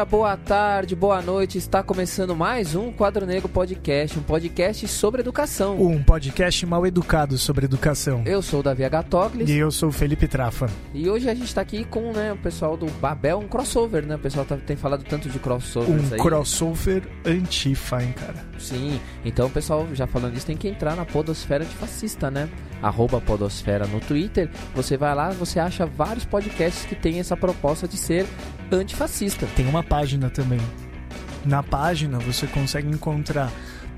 dia, boa tarde, boa noite. Está começando mais um Quadro Negro Podcast, um podcast sobre educação. Um podcast mal educado sobre educação. Eu sou o Davi Agatoglis. E eu sou o Felipe Trafa. E hoje a gente está aqui com né, o pessoal do Babel, um crossover, né? O pessoal tá, tem falado tanto de crossovers um aí. Crossover antifa, hein, cara? Sim, então o pessoal, já falando isso, tem que entrar na podosfera antifascista, né? Arroba podosfera no Twitter. Você vai lá, você acha vários podcasts que têm essa proposta de ser antifascista. Tem uma página também. Na página você consegue encontrar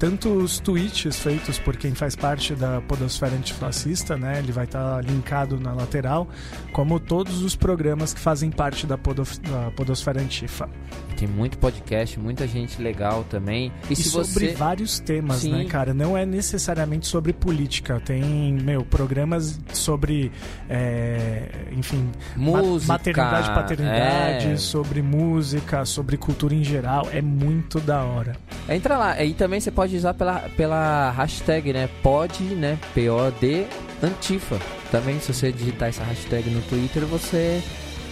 tanto os tweets feitos por quem faz parte da podosfera antifascista, né? Ele vai estar tá linkado na lateral, como todos os programas que fazem parte da, podof da podosfera antifa. Tem muito podcast, muita gente legal também. E, e sobre você... vários temas, Sim. né, cara? Não é necessariamente sobre política. Tem, meu, programas sobre, é, enfim, música, maternidade, paternidade, é... sobre música, sobre cultura em geral. É muito da hora. Entra lá. E também você pode usar pela, pela hashtag, né? Pod, né? P-O-D Antifa. Também, se você digitar essa hashtag no Twitter, você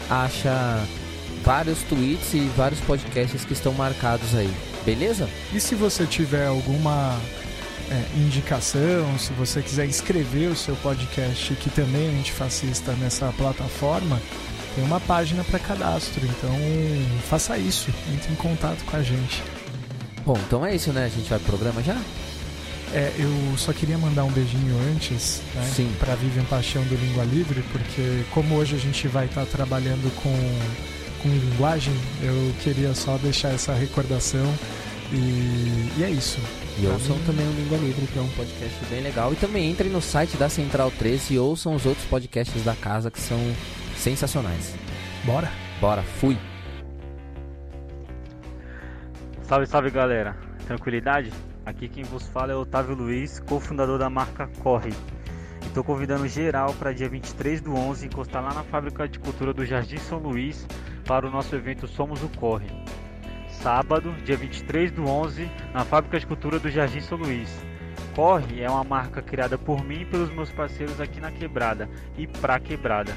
acha vários tweets e vários podcasts que estão marcados aí. Beleza? E se você tiver alguma é, indicação, se você quiser inscrever o seu podcast, que também é antifascista, nessa plataforma, tem uma página para cadastro. Então faça isso, entre em contato com a gente. Bom, então é isso, né? A gente vai pro programa já? É, eu só queria mandar um beijinho antes, né? Sim. Pra Vivian Paixão do Língua Livre, porque como hoje a gente vai estar tá trabalhando com, com linguagem, eu queria só deixar essa recordação e, e é isso. E ouçam mim... também o Língua Livre, que é um podcast bem legal. E também entrem no site da Central 13 e ouçam os outros podcasts da casa que são sensacionais. Bora? Bora, fui! Salve, salve galera, tranquilidade? Aqui quem vos fala é Otávio Luiz, cofundador da marca Corre. Estou convidando geral para dia 23 do 11 encostar lá na Fábrica de Cultura do Jardim São Luís para o nosso evento Somos o Corre. Sábado, dia 23 do 11, na Fábrica de Cultura do Jardim São Luís. Corre é uma marca criada por mim e pelos meus parceiros aqui na Quebrada e pra Quebrada.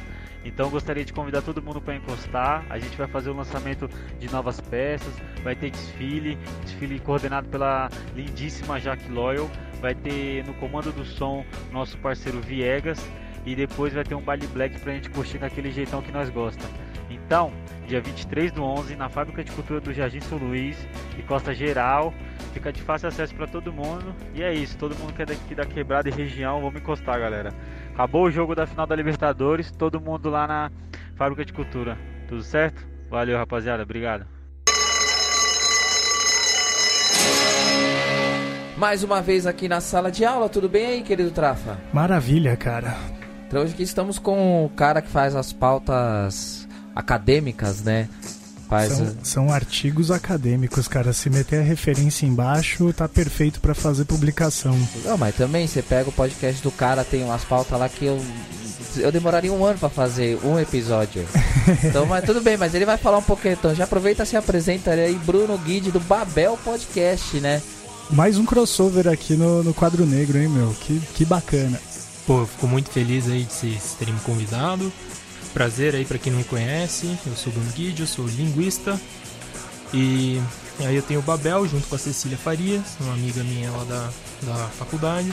Então gostaria de convidar todo mundo para encostar. A gente vai fazer o lançamento de novas peças, vai ter desfile, desfile coordenado pela lindíssima Jaque Loyal, vai ter no comando do som nosso parceiro Viegas e depois vai ter um baile black pra gente curtir daquele jeitão que nós gosta. Então, dia 23 do 11, na Fábrica de Cultura do Jardim São Luís, e Costa Geral, fica de fácil acesso para todo mundo. E é isso, todo mundo que é daqui da quebrada e região, vamos encostar, galera. Acabou o jogo da final da Libertadores, todo mundo lá na Fábrica de Cultura. Tudo certo? Valeu, rapaziada. Obrigado. Mais uma vez aqui na sala de aula, tudo bem aí, querido Trafa? Maravilha, cara. Então hoje aqui estamos com o cara que faz as pautas acadêmicas, né? Faz... São, são, artigos acadêmicos, cara. Se meter a referência embaixo, tá perfeito para fazer publicação. Não, mas também você pega o podcast do cara, tem umas pautas lá que eu eu demoraria um ano para fazer um episódio. Então, mas tudo bem, mas ele vai falar um pouquinho. Então, já aproveita e se apresenta aí, Bruno Guide do Babel Podcast, né? Mais um crossover aqui no, no quadro negro, hein, meu? Que, que bacana. Pô, fico muito feliz aí de vocês terem me convidado. Prazer aí para quem não me conhece, eu sou o Bruno Guide, eu sou linguista e aí eu tenho o Babel junto com a Cecília Farias, uma amiga minha lá da, da faculdade.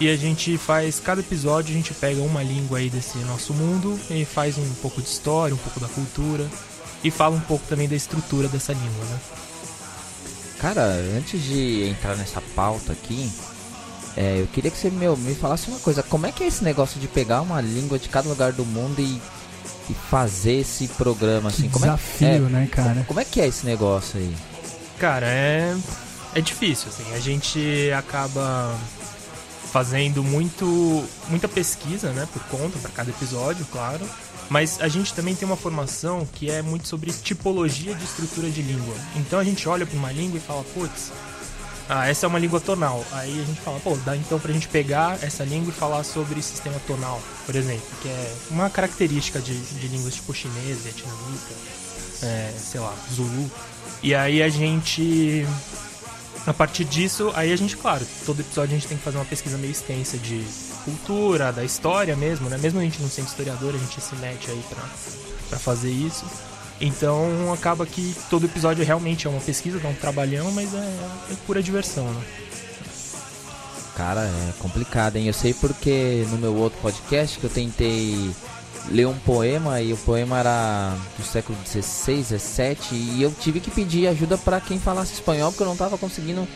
E a gente faz, cada episódio a gente pega uma língua aí desse nosso mundo e faz um pouco de história, um pouco da cultura e fala um pouco também da estrutura dessa língua, né? Cara, antes de entrar nessa pauta aqui, é, eu queria que você meu, me falasse uma coisa. Como é que é esse negócio de pegar uma língua de cada lugar do mundo e, e fazer esse programa assim? Que como desafio, é, né, cara? Como, como, é que é esse negócio aí? Cara, é é difícil assim. A gente acaba fazendo muito muita pesquisa, né, por conta para cada episódio, claro. Mas a gente também tem uma formação que é muito sobre tipologia de estrutura de língua. Então a gente olha para uma língua e fala, putz, ah, essa é uma língua tonal. Aí a gente fala, pô, dá então pra gente pegar essa língua e falar sobre sistema tonal, por exemplo, que é uma característica de, de línguas tipo chinês, vietnamita, é, sei lá, zulu. E aí a gente. A partir disso, aí a gente, claro, todo episódio a gente tem que fazer uma pesquisa meio extensa de cultura, da história mesmo, né? Mesmo a gente não sendo historiador, a gente se mete aí pra, pra fazer isso. Então acaba que todo episódio realmente é uma pesquisa, dá um trabalhão, mas é, é pura diversão, né? Cara, é complicado, hein? Eu sei porque no meu outro podcast que eu tentei ler um poema e o poema era do século XVI, XVII e eu tive que pedir ajuda para quem falasse espanhol porque eu não tava conseguindo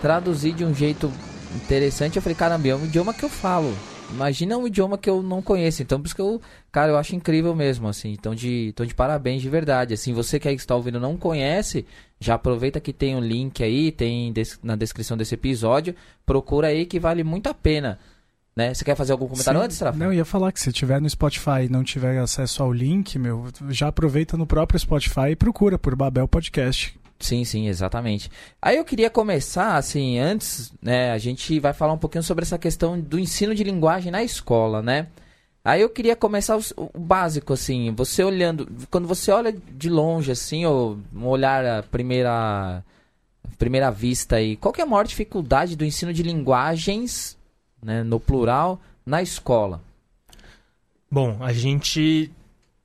traduzir de um jeito interessante. Eu falei, caramba, é um idioma que eu falo. Imagina um idioma que eu não conheço. Então, por isso que eu, cara, eu acho incrível mesmo, assim. Então, de, então de parabéns de verdade. Assim, você que aí está ouvindo não conhece, já aproveita que tem o um link aí, tem des na descrição desse episódio. Procura aí que vale muito a pena. Né? Você quer fazer algum comentário Sim. antes, Rafa? Não, eu ia falar que se tiver no Spotify e não tiver acesso ao link, meu, já aproveita no próprio Spotify e procura por Babel Podcast. Sim, sim, exatamente. Aí eu queria começar, assim, antes, né, a gente vai falar um pouquinho sobre essa questão do ensino de linguagem na escola, né? Aí eu queria começar o, básico, assim, você olhando, quando você olha de longe, assim, ou um olhar à primeira, primeira vista aí, qual é a maior dificuldade do ensino de linguagens, né, no plural, na escola? Bom, a gente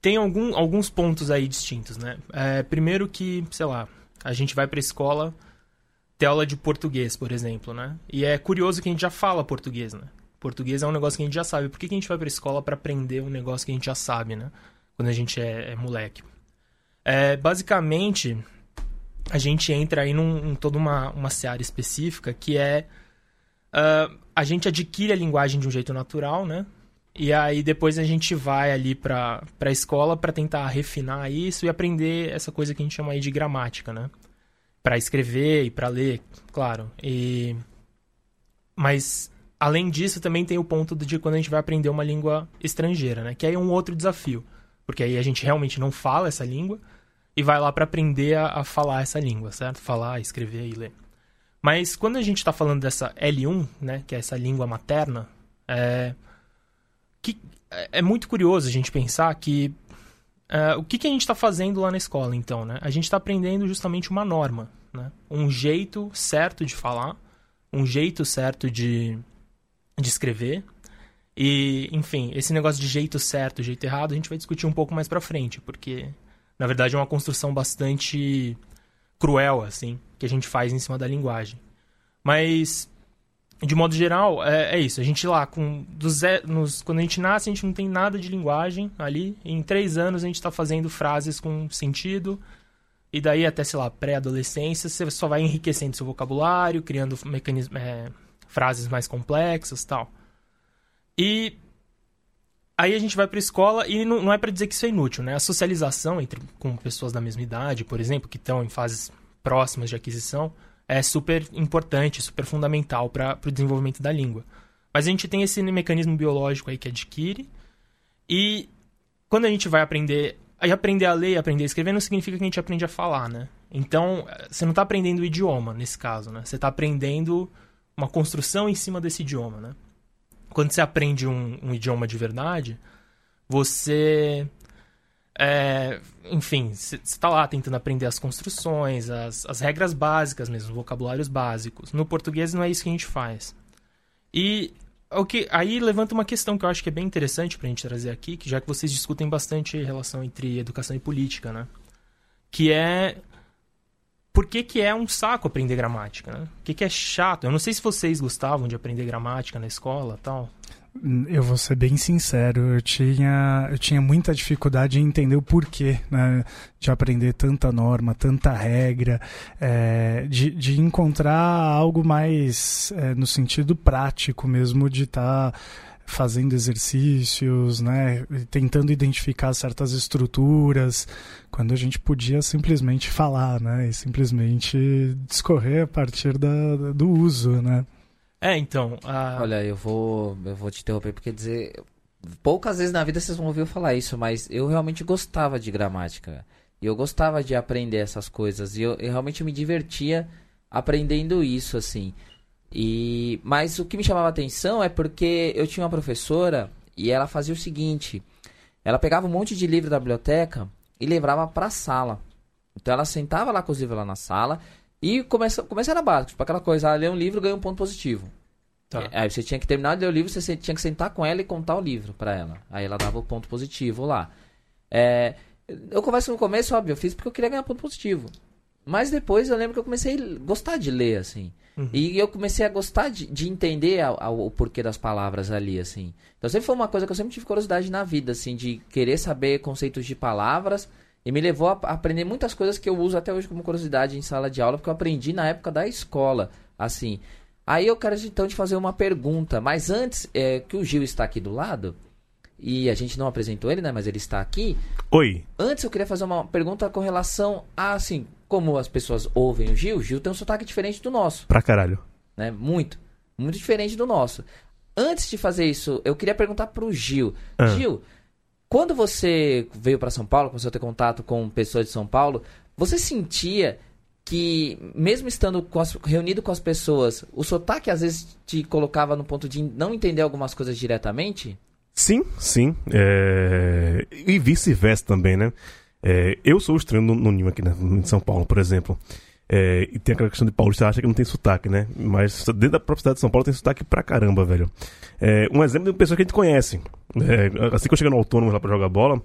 tem algum, alguns pontos aí distintos, né? É, primeiro que, sei lá, a gente vai para a escola ter aula de português, por exemplo, né? E é curioso que a gente já fala português, né? Português é um negócio que a gente já sabe. Por que, que a gente vai para a escola para aprender um negócio que a gente já sabe, né? Quando a gente é, é moleque. É, basicamente, a gente entra aí num, em toda uma, uma seara específica que é... Uh, a gente adquire a linguagem de um jeito natural, né? E aí depois a gente vai ali para a escola para tentar refinar isso e aprender essa coisa que a gente chama aí de gramática, né? Para escrever e para ler, claro. E mas além disso também tem o ponto de quando a gente vai aprender uma língua estrangeira, né? Que aí é um outro desafio, porque aí a gente realmente não fala essa língua e vai lá para aprender a, a falar essa língua, certo? Falar, escrever e ler. Mas quando a gente está falando dessa L1, né, que é essa língua materna, é, que é muito curioso a gente pensar que uh, o que, que a gente está fazendo lá na escola, então, né? A gente está aprendendo justamente uma norma, né? Um jeito certo de falar, um jeito certo de, de escrever. E, enfim, esse negócio de jeito certo, jeito errado, a gente vai discutir um pouco mais para frente, porque na verdade é uma construção bastante cruel, assim, que a gente faz em cima da linguagem. Mas de modo geral, é, é, isso. A gente lá, com do zero, nos, quando a gente nasce, a gente não tem nada de linguagem ali. Em três anos, a gente está fazendo frases com sentido. E daí, até, sei lá, pré-adolescência, você só vai enriquecendo seu vocabulário, criando mecanismos, é, frases mais complexas tal. E aí a gente vai para a escola e não, não é para dizer que isso é inútil, né? A socialização entre, com pessoas da mesma idade, por exemplo, que estão em fases próximas de aquisição é super importante, super fundamental para o desenvolvimento da língua. Mas a gente tem esse mecanismo biológico aí que adquire e quando a gente vai aprender aí aprender a ler e aprender a escrever não significa que a gente aprende a falar, né? Então, você não está aprendendo o idioma nesse caso, né? Você está aprendendo uma construção em cima desse idioma, né? Quando você aprende um, um idioma de verdade, você é, enfim, você está lá tentando aprender as construções, as, as regras básicas mesmo, vocabulários básicos. No português não é isso que a gente faz. E o que aí levanta uma questão que eu acho que é bem interessante para a gente trazer aqui, que já que vocês discutem bastante a relação entre educação e política, né? Que é por que, que é um saco aprender gramática, né? Por que, que é chato? Eu não sei se vocês gostavam de aprender gramática na escola tal. Eu vou ser bem sincero, eu tinha, eu tinha muita dificuldade em entender o porquê né, de aprender tanta norma, tanta regra, é, de, de encontrar algo mais é, no sentido prático mesmo, de estar tá fazendo exercícios, né, tentando identificar certas estruturas, quando a gente podia simplesmente falar, né, e simplesmente discorrer a partir da, do uso, né. É, então. A... Olha, eu vou, eu vou te interromper porque dizer. Poucas vezes na vida vocês vão ouvir eu falar isso, mas eu realmente gostava de gramática. E eu gostava de aprender essas coisas. E eu, eu realmente me divertia aprendendo isso, assim. E Mas o que me chamava atenção é porque eu tinha uma professora e ela fazia o seguinte: ela pegava um monte de livro da biblioteca e levava para a sala. Então ela sentava lá com os livros lá na sala e começa, começa era básico, tipo aquela coisa, ah, ler um livro ganha um ponto positivo. Tá. Aí você tinha que terminar de ler o livro, você tinha que sentar com ela e contar o livro para ela. Aí ela dava o ponto positivo lá. É, Eu converso no começo, óbvio, eu fiz porque eu queria ganhar ponto positivo. Mas depois eu lembro que eu comecei a gostar de ler, assim. Uhum. E eu comecei a gostar de, de entender a, a, o porquê das palavras ali, assim. Então sempre foi uma coisa que eu sempre tive curiosidade na vida, assim, de querer saber conceitos de palavras. E me levou a aprender muitas coisas que eu uso até hoje como curiosidade em sala de aula, porque eu aprendi na época da escola, assim. Aí eu quero então te fazer uma pergunta, mas antes, é, que o Gil está aqui do lado, e a gente não apresentou ele, né? Mas ele está aqui. Oi. Antes eu queria fazer uma pergunta com relação a, assim, como as pessoas ouvem o Gil. O Gil tem um sotaque diferente do nosso. Pra caralho. Né? Muito. Muito diferente do nosso. Antes de fazer isso, eu queria perguntar pro Gil. Ah. Gil, quando você veio para São Paulo, começou a ter contato com pessoas de São Paulo, você sentia que, mesmo estando com as, reunido com as pessoas, o sotaque às vezes te colocava no ponto de não entender algumas coisas diretamente? Sim, sim. É... E vice-versa também, né? É... Eu sou estranho no, no aqui né? em São Paulo, por exemplo. É... E tem aquela questão de paulista acha que não tem sotaque, né? Mas dentro da própria cidade de São Paulo tem sotaque pra caramba, velho. É... Um exemplo de uma pessoa que a gente conhece. É... Assim que eu cheguei no autônomo lá pra jogar bola,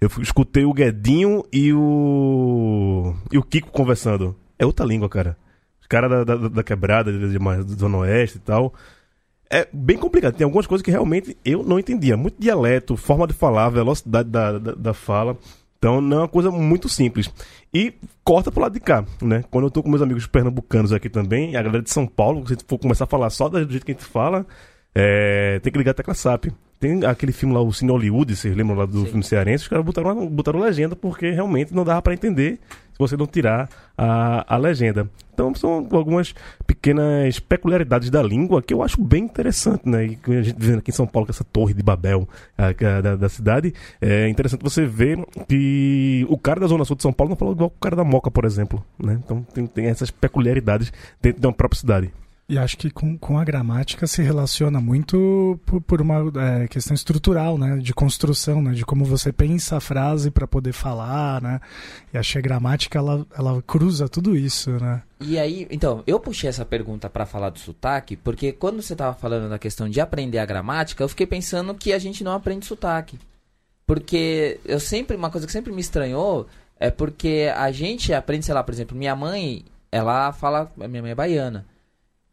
eu escutei o Guedinho e o. e o Kiko conversando. É outra língua, cara. Os caras da, da, da, quebrada, de, de, de Zona Oeste e tal é bem complicado. Tem algumas coisas que realmente eu não entendia. Muito dialeto, forma de falar, velocidade da, da, da fala. Então não é uma coisa muito simples. E corta pro lado de cá, né? Quando eu tô com meus amigos pernambucanos aqui também, a galera de São Paulo, se a gente for começar a falar só do jeito que a gente fala, é, tem que ligar a tecla SAP. Tem aquele filme lá, o Cine Hollywood, vocês lembram lá do Sim. filme cearense? Os caras botaram, botaram legenda porque realmente não dava para entender você não tirar a, a legenda. Então são algumas pequenas peculiaridades da língua que eu acho bem interessante, né? E a gente vendo aqui em São Paulo com essa torre de Babel a, a, da, da, cidade, é interessante você ver que o cara da Zona Sul de São Paulo não fala igual o cara da Moca, por exemplo, né? Então tem, tem essas peculiaridades dentro de uma própria cidade. E acho que com, com a gramática se relaciona muito por, por uma é, questão estrutural, né? De construção, né? De como você pensa a frase para poder falar, né? E acho que a gramática, ela, ela cruza tudo isso, né? E aí, então, eu puxei essa pergunta para falar do sotaque, porque quando você tava falando da questão de aprender a gramática, eu fiquei pensando que a gente não aprende sotaque. Porque eu sempre, uma coisa que sempre me estranhou é porque a gente aprende, sei lá, por exemplo, minha mãe, ela fala, minha mãe é baiana.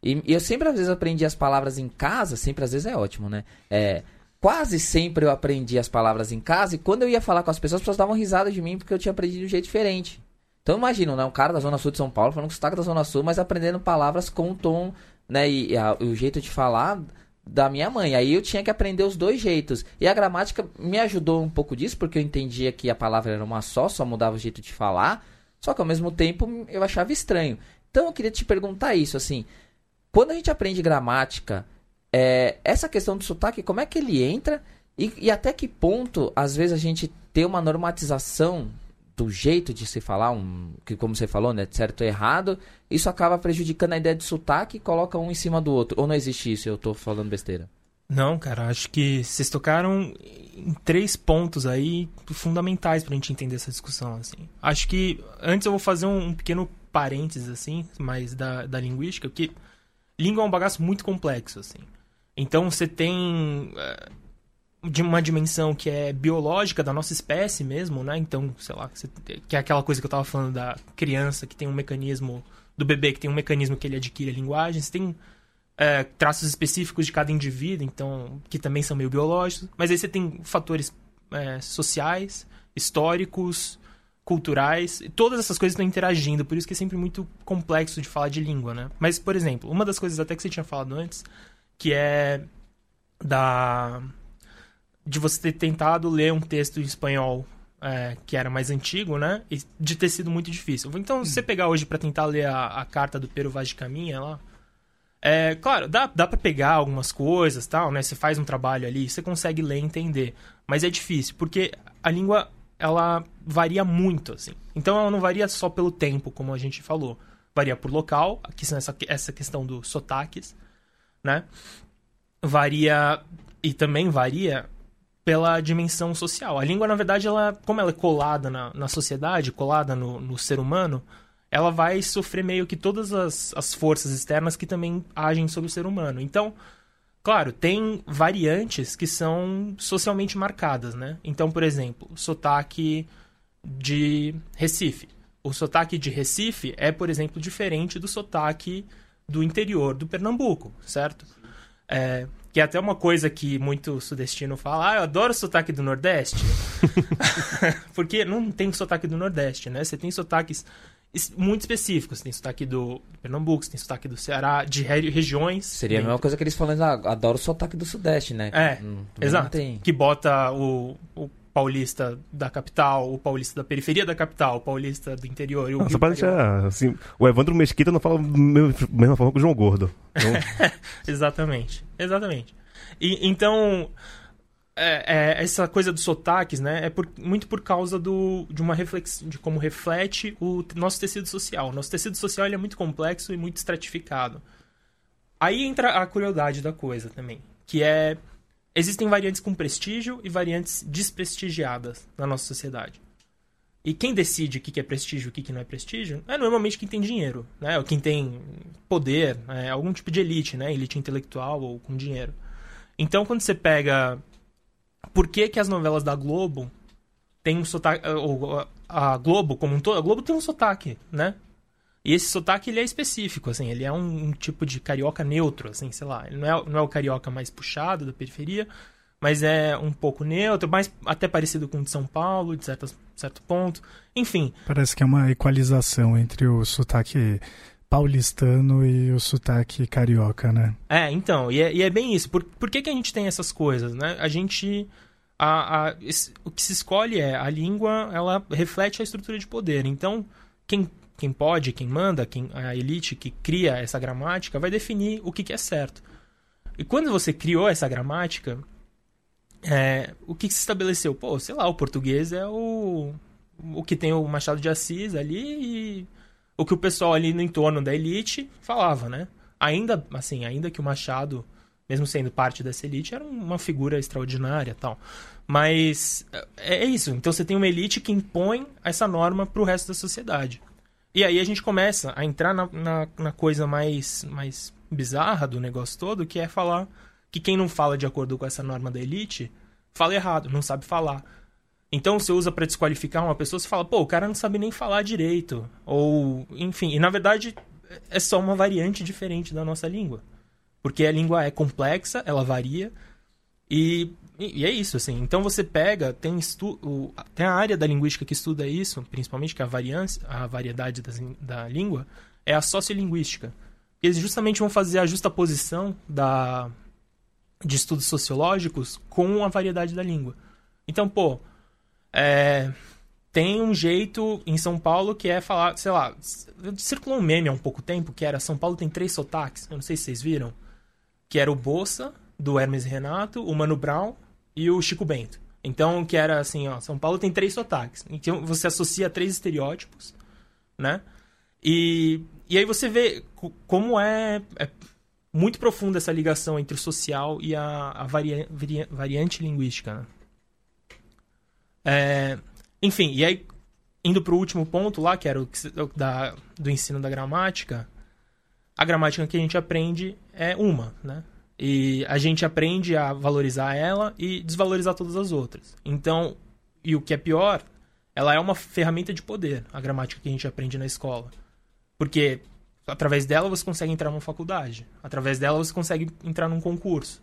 E, e, eu sempre, às vezes, aprendi as palavras em casa, sempre, às vezes, é ótimo, né? É, quase sempre eu aprendi as palavras em casa e quando eu ia falar com as pessoas, as pessoas davam risada de mim porque eu tinha aprendido de um jeito diferente. Então, imagina, né? Um cara da Zona Sul de São Paulo falando com sotaque da Zona Sul, mas aprendendo palavras com o tom, né? E, e, a, e o jeito de falar da minha mãe. Aí eu tinha que aprender os dois jeitos. E a gramática me ajudou um pouco disso, porque eu entendia que a palavra era uma só, só mudava o jeito de falar. Só que ao mesmo tempo eu achava estranho. Então eu queria te perguntar isso, assim. Quando a gente aprende gramática, é, essa questão do sotaque, como é que ele entra e, e, até que ponto, às vezes, a gente tem uma normatização do jeito de se falar, um, que como você falou, né, certo ou errado, isso acaba prejudicando a ideia de sotaque e coloca um em cima do outro. Ou não existe isso? Eu tô falando besteira. Não, cara, acho que vocês tocaram em três pontos aí fundamentais pra gente entender essa discussão, assim. Acho que antes eu vou fazer um, um pequeno parênteses, assim, mais da, da linguística, que língua é um bagaço muito complexo, assim. Então você tem uh, de uma dimensão que é biológica da nossa espécie mesmo, né? Então, sei lá, que é aquela coisa que eu tava falando da criança que tem um mecanismo do bebê que tem um mecanismo que ele adquire a linguagem, você tem uh, traços específicos de cada indivíduo, então que também são meio biológicos, mas aí você tem fatores uh, sociais, históricos, culturais, todas essas coisas estão interagindo, por isso que é sempre muito complexo de falar de língua, né? Mas, por exemplo, uma das coisas até que você tinha falado antes, que é da de você ter tentado ler um texto em espanhol é, que era mais antigo, né? E de ter sido muito difícil. Então, você pegar hoje para tentar ler a, a, carta do Pero Vaz de Caminha lá, é, claro, dá, dá para pegar algumas coisas, tal, né? Você faz um trabalho ali, você consegue ler e entender. Mas é difícil, porque a língua ela varia muito, assim. Então ela não varia só pelo tempo, como a gente falou. Varia por local, aqui essa, essa questão dos sotaques, né? Varia e também varia pela dimensão social. A língua, na verdade, ela, como ela é colada na, na sociedade, colada no, no ser humano, ela vai sofrer meio que todas as, as forças externas que também agem sobre o ser humano. Então, Claro, tem variantes que são socialmente marcadas, né? Então, por exemplo, sotaque de Recife. O sotaque de Recife é, por exemplo, diferente do sotaque do interior do Pernambuco, certo? É, que é até uma coisa que muito sudestino fala, ah, eu adoro o sotaque do Nordeste. Porque não tem sotaque do Nordeste, né? Você tem sotaques es- muito específicos. Você tem sotaque do Pernambuco, você tem sotaque do Ceará, de re- regiões. Seria a Tem- mesma coisa que eles falam, ah, adoro o sotaque do Sudeste, né? É, Hum, Exato. Que bota o, o paulista da capital, o paulista da periferia da capital, o paulista do interior e o Nossa, Rio pra deixar, assim, o Evandro Mesquita não fala da mesma mesma forma que o João Gordo. Então, Exatamente, exatamente. E, então, é- é, essa coisa dos sotaques, né, é por- muito por causa do, de uma reflexão, de como reflete o nosso tecido social. Nosso tecido social é muito complexo e muito estratificado. Aí entra a curiosidade da coisa também, que é existem variantes com prestígio e variantes desprestigiadas na nossa sociedade. E quem decide o que é prestígio e o que não é prestígio é normalmente quem tem dinheiro, né? Ou quem tem poder, né? algum tipo de elite, né? Elite intelectual ou com dinheiro. Então, quando você pega... Por que que as novelas da Globo têm um sotaque... Ou a Globo como um todo... A Globo tem um sotaque, né? E esse sotaque, ele é específico, assim. Ele é um, um tipo de carioca neutro, assim, sei lá. Ele não é, não é o carioca mais puxado da periferia, mas é um pouco neutro, mais até parecido com o de São Paulo, de certo, certo ponto. Enfim, Parece que é uma equalização entre o sotaque paulistano e o sotaque carioca, né? É, então, e é, e é bem isso. Por, por que, que a gente tem essas coisas, né? A gente. A, a- esse- o que se escolhe é a língua, ela reflete a estrutura de poder. Então, quem, quem pode, quem manda, quem, a elite que cria essa gramática vai definir o que, que é certo. E quando você criou essa gramática, é, o que, que se estabeleceu? Pô, sei lá, o português é o, o que tem o Machado de Assis ali e o que o pessoal ali no entorno da elite falava, né? ainda assim, ainda que o Machado, mesmo sendo parte dessa elite, era uma figura extraordinária, tal. Mas é é isso. Então você tem uma elite que impõe essa norma para o resto da sociedade. E aí a gente começa a entrar na, na, na coisa mais, mais bizarra do negócio todo, que é falar que quem não fala de acordo com essa norma da elite fala errado, não sabe falar. Então você usa para desqualificar uma pessoa, você fala, pô, o cara não sabe nem falar direito. Ou, enfim, e na verdade é só uma variante diferente da nossa língua. Porque a língua é complexa, ela varia, e, e é isso, assim. Então você pega, tem, estu, o, tem a área da linguística que estuda isso, principalmente que é a variância, a variedade da língua, é a sociolinguística. Eles justamente vão fazer a justaposição da, de estudos sociológicos com a variedade da língua. Então, pô, é, tem um jeito em São Paulo que é falar, sei lá, circulou um meme há um pouco tempo que era São Paulo tem três sotaques, eu não sei se vocês viram, que era o Bolsa, do Hermes Renato, o Mano Brown e o Chico Bento. Então, que era assim, ó, São Paulo tem três sotaques. Então, você associa três estereótipos, né? E, e aí você vê co- como é, é muito profunda essa ligação entre o social e a, a varia- varia- variante linguística, né? É, enfim, e aí, indo pro último ponto lá, que era o da, do ensino da gramática, a gramática que a gente aprende é uma, né? E a gente aprende a valorizar ela e desvalorizar todas as outras. Então, e o que é pior, ela é uma ferramenta de poder, a gramática que a gente aprende na escola. Porque através dela você consegue entrar numa faculdade, através dela você consegue entrar num concurso.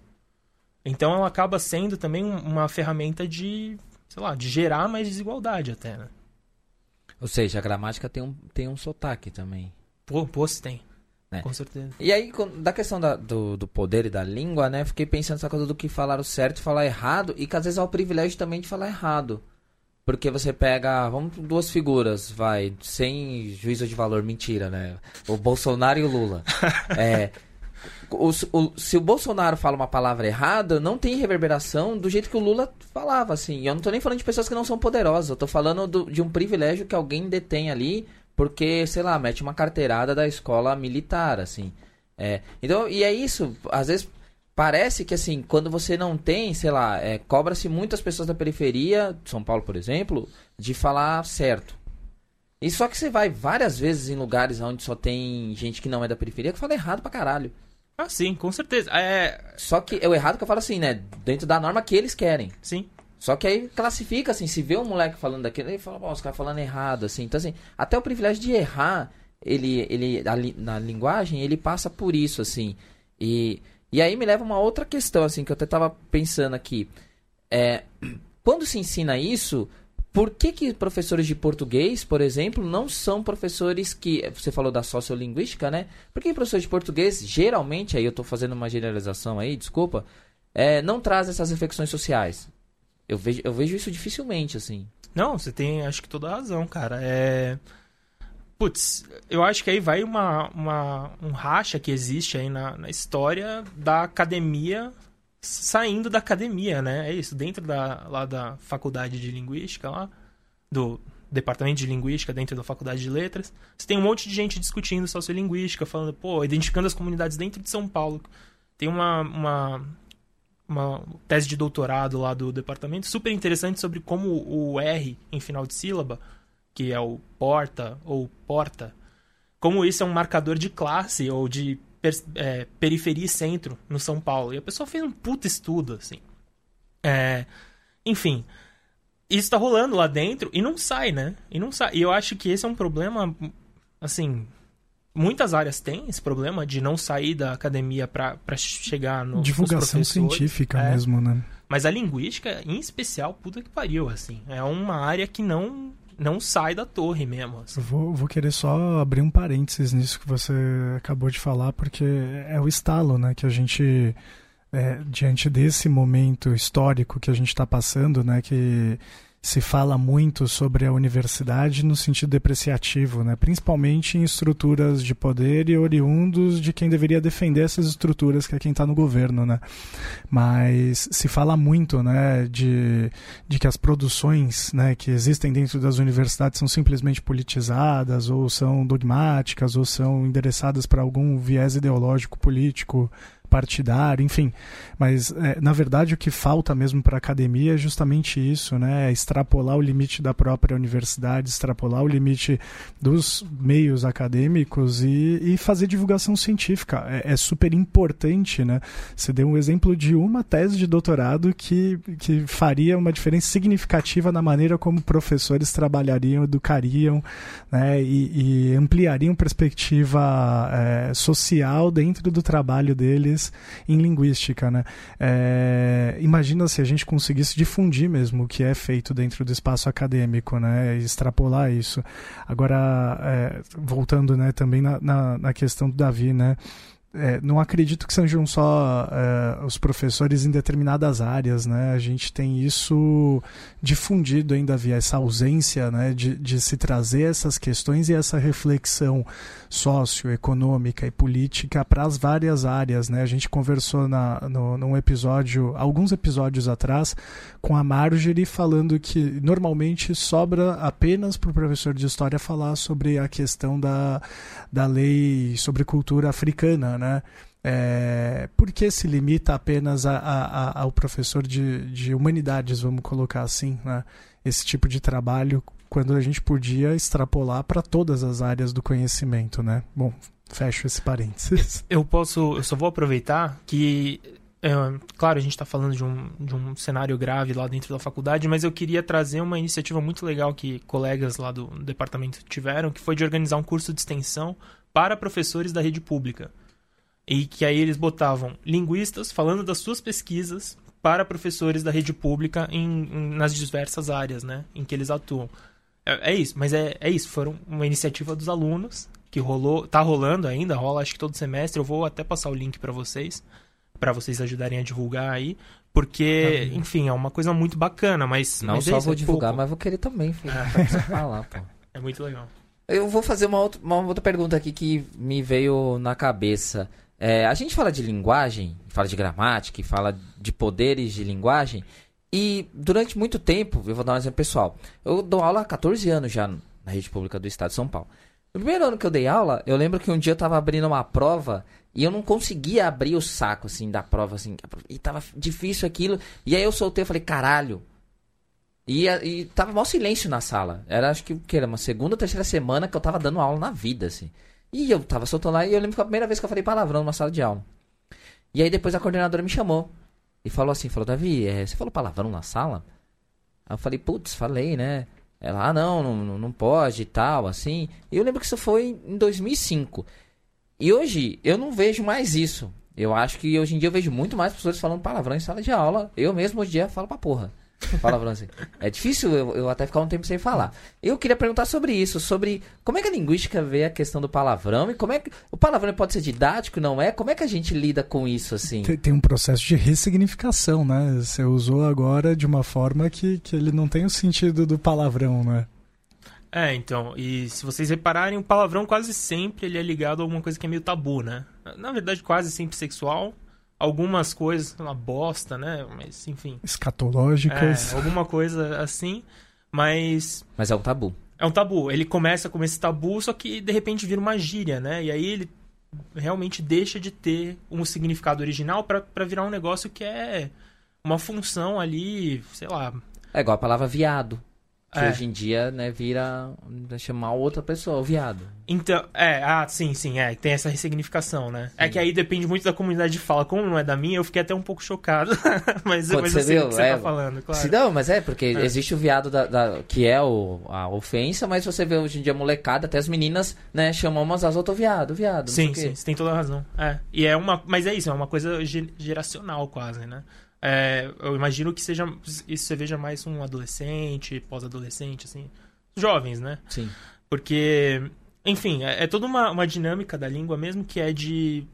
Então ela acaba sendo também um- uma ferramenta de, sei lá, de gerar mais desigualdade até, né? Ou seja, a gramática tem um, tem um sotaque também. Pô, pô se tem. É. Com certeza. E aí, da questão da- do, do poder e da língua, né? Fiquei pensando nessa coisa do que falaram certo e falar errado, e que às vezes há o privilégio também de falar errado. Porque você pega, vamos duas figuras, vai, sem juízo de valor, mentira, né? O Bolsonaro e o Lula. É, o- o- se o Bolsonaro fala uma palavra errada, não tem reverberação do jeito que o Lula falava, assim. Eu não tô nem falando de pessoas que não são poderosas, eu tô falando do- de um privilégio que alguém detém ali, porque, sei lá, mete uma carteirada da escola militar, assim. É, então, e é isso, às vezes parece que, assim, quando você não tem, sei lá, é, cobra-se muitas pessoas da periferia, de São Paulo, por exemplo, de falar certo. E só que você vai várias vezes em lugares onde só tem gente que não é da periferia que fala errado pra caralho. Ah, sim, com certeza. É, Só que é o errado que eu falo assim, né? Dentro da norma que eles querem. sim. Só que aí classifica, assim, se vê um moleque falando daquilo, ele fala, pô, os caras falando errado, assim. Então, assim, até o privilégio de errar, ele, ele ali, na linguagem, ele passa por isso, assim. E, e aí me leva uma outra questão, assim, que eu até tava pensando aqui. É, quando se ensina isso, por que, que professores de português, por exemplo, não são professores que. Você falou da sociolinguística, né? Por que professores de português, geralmente, aí eu tô fazendo uma generalização aí, desculpa, é, não traz essas reflexões sociais? Eu vejo, eu vejo isso dificilmente, assim. Não, você tem, acho que toda a razão, cara. É. Putz, eu acho que aí vai uma, uma, um racha que existe aí na, na história da academia saindo da academia, né? É isso, dentro da, lá da faculdade de linguística, lá, do departamento de linguística dentro da faculdade de letras, você tem um monte de gente discutindo sociolinguística, falando, pô, identificando as comunidades dentro de São Paulo. Tem uma, uma uma tese de doutorado lá do departamento, super interessante sobre como o R em final de sílaba, que é o porta ou porta, como isso é um marcador de classe ou de per, é, periferia e centro no São Paulo. E a pessoa fez um puta estudo, assim. É, enfim, isso está rolando lá dentro e não sai, né? E não sai. E eu acho que esse é um problema, assim, muitas áreas têm esse problema de não sair da academia para chegar no divulgação científica é. mesmo, né? Mas a linguística, em especial, puta que pariu, assim, é uma área que não não sai da torre mesmo. Assim. Vou, vou querer só abrir um parênteses nisso que você acabou de falar, porque é o estalo, né, que a gente é, diante desse momento histórico que a gente está passando, né, que se fala muito sobre a universidade no sentido depreciativo, né? principalmente em estruturas de poder e oriundos de quem deveria defender essas estruturas, que é quem está no governo. Né? Mas se fala muito né, de, de que as produções né, que existem dentro das universidades são simplesmente politizadas, ou são dogmáticas, ou são endereçadas para algum viés ideológico político partidário, enfim. Mas, é, na verdade, o que falta mesmo para a academia é justamente isso, né? É extrapolar o limite da própria universidade, extrapolar o limite dos meios acadêmicos e, e fazer divulgação científica. É, é, super importante, né? Você deu um exemplo de uma tese de doutorado que, que faria uma diferença significativa na maneira como professores trabalhariam, educariam, né? E, e ampliariam perspectiva é, social dentro do trabalho deles em linguística, né? É, imagina se a gente conseguisse difundir mesmo o que é feito dentro do espaço acadêmico, né? Extrapolar isso. Agora, é, voltando, né, também na, na, na questão do Davi, né? É, não acredito que sejam só é, os professores em determinadas áreas, né? A gente tem isso difundido ainda via essa ausência, né, de, de se trazer essas questões e essa reflexão socioeconômica e política para as várias áreas, né? A gente conversou na, no, num episódio, alguns episódios atrás, com a Marjorie falando que normalmente sobra apenas para o professor de história falar sobre a questão da, da lei sobre cultura africana, né? É, por que se limita apenas a, a, ao professor de, de humanidades, vamos colocar assim, né? esse tipo de trabalho, quando a gente podia extrapolar para todas as áreas do conhecimento, né? Bom, fecho esse parênteses. Eu posso, eu só vou aproveitar que é, claro, a gente está falando de um, de um cenário grave lá dentro da faculdade, mas eu queria trazer uma iniciativa muito legal que colegas lá do departamento tiveram, que foi de organizar um curso de extensão para professores da rede pública. E que aí eles botavam linguistas falando das suas pesquisas para professores da rede pública em, em nas diversas áreas né, em que eles atuam. É, é isso, mas é, é isso. Foram uma iniciativa dos alunos que rolou, tá rolando ainda, rola acho que todo semestre. Eu vou até passar o link para vocês, para vocês ajudarem a divulgar aí. Porque, enfim, é uma coisa muito bacana, mas. Não mas só é vou divulgar, pouco. mas vou querer também falar, pô. É muito legal. Eu vou fazer uma outra, uma outra pergunta aqui que me veio na cabeça. É, a gente fala de linguagem, fala de gramática, fala de poderes de linguagem. E durante muito tempo, eu vou dar um exemplo pessoal. Eu dou aula há 14 anos já na rede pública do estado de São Paulo. No primeiro ano que eu dei aula, eu lembro que um dia eu tava abrindo uma prova e eu não conseguia abrir o saco, assim, da prova, assim. E tava difícil aquilo. E aí eu soltei e falei, caralho, e, e tava maior silêncio na sala. Era acho que, que era uma segunda ou terceira semana que eu tava dando aula na vida, assim. E eu tava soltando lá e eu lembro que a primeira vez que eu falei palavrão numa sala de aula. E aí depois a coordenadora me chamou e falou assim, falou, Davi, é, você falou palavrão na sala? Aí eu falei, putz, falei, né? Ela, ah, não, não, não pode e tal, assim. E eu lembro que isso foi em 2005. E hoje eu não vejo mais isso. Eu acho que hoje em dia eu vejo muito mais pessoas falando palavrão em sala de aula. Eu mesmo hoje em dia falo pra porra. Palavrão assim. É difícil eu, eu, até ficar um tempo sem falar. Eu queria perguntar sobre isso, sobre como é que a linguística vê a questão do palavrão e como é que. O palavrão pode ser didático, não é? Como é que a gente lida com isso, assim? Tem, tem um processo de ressignificação, né? Você usou agora de uma forma que, que ele não tem o sentido do palavrão, né? É, então, e se vocês repararem, o palavrão quase sempre ele é ligado a alguma coisa que é meio tabu, né? Na verdade, quase sempre sexual. Algumas coisas, uma bosta, né? Mas, enfim. Escatológicas. É, alguma coisa assim, mas. Mas é um tabu. É um tabu. Ele começa como esse tabu, só que de repente vira uma gíria, né? E aí ele realmente deixa de ter um significado original para virar um negócio que é uma função ali, sei lá. É igual a palavra viado. Que é. hoje em dia, né, vira chamar outra pessoa, o viado. Então, é, ah, sim, sim, é, tem essa ressignificação, né? Sim. É que aí depende muito da comunidade de fala. Como não é da minha, eu fiquei até um pouco chocado. mas, mas eu sei o que você é, tá falando, claro. Se não, mas é, porque é. existe o viado da, da, que é o, a ofensa, mas você vê hoje em dia molecada, até as meninas, né, chamam umas às outras viado, viado. Sim, sim, você tem toda a razão. É. E é uma. Mas é isso, é uma coisa geracional quase, né? É, eu imagino que seja isso você veja mais um adolescente, pós-adolescente, assim, jovens, né? Sim. Porque, enfim, é, é toda uma, uma, dinâmica da língua mesmo que é de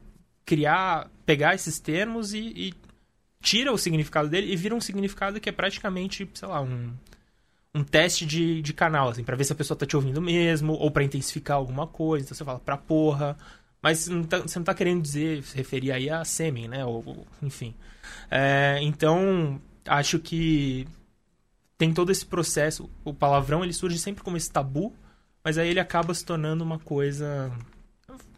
criar, pegar esses termos e, e, tira o significado dele e vira um significado que é praticamente, sei lá, um, um teste de, de canal, assim, pra ver se a pessoa tá te ouvindo mesmo, ou para intensificar alguma coisa. Então você fala pra porra, mas não tá, você não tá querendo dizer, se referir aí a sêmen, né? Ou, ou enfim. É, então, acho que tem todo esse processo. O palavrão ele surge sempre como esse tabu, mas aí ele acaba se tornando uma coisa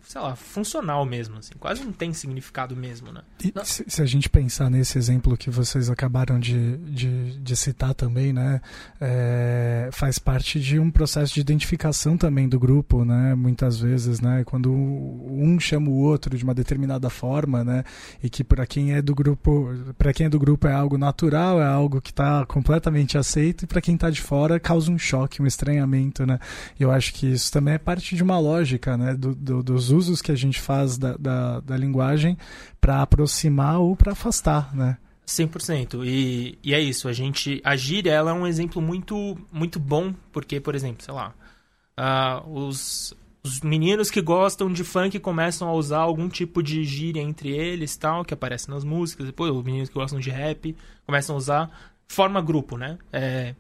sei lá, funcional mesmo, assim. Quase não tem significado mesmo, né? Se, se, a gente pensar nesse exemplo que vocês acabaram de, de, de citar também, né? É, faz parte de um processo de identificação também do grupo, né? Muitas vezes, né? Quando um chama o outro de uma determinada forma, né? E que para quem é do grupo, para quem é do grupo é algo natural, é algo que está completamente aceito e para quem está de fora causa um choque, um estranhamento, né? E eu acho que isso também é parte de uma lógica, né? Do, do, dos usos que a gente faz da, da, da linguagem para aproximar ou para afastar, né? 100%. E, e é isso, a gente... A gíria, ela é um exemplo muito, muito bom, porque, por exemplo, sei lá... Uh, os, os meninos que gostam de funk começam a usar algum tipo de gíria entre eles, tal, que aparece nas músicas. Depois, os meninos que gostam de rap começam a usar... Forma grupo, né? É,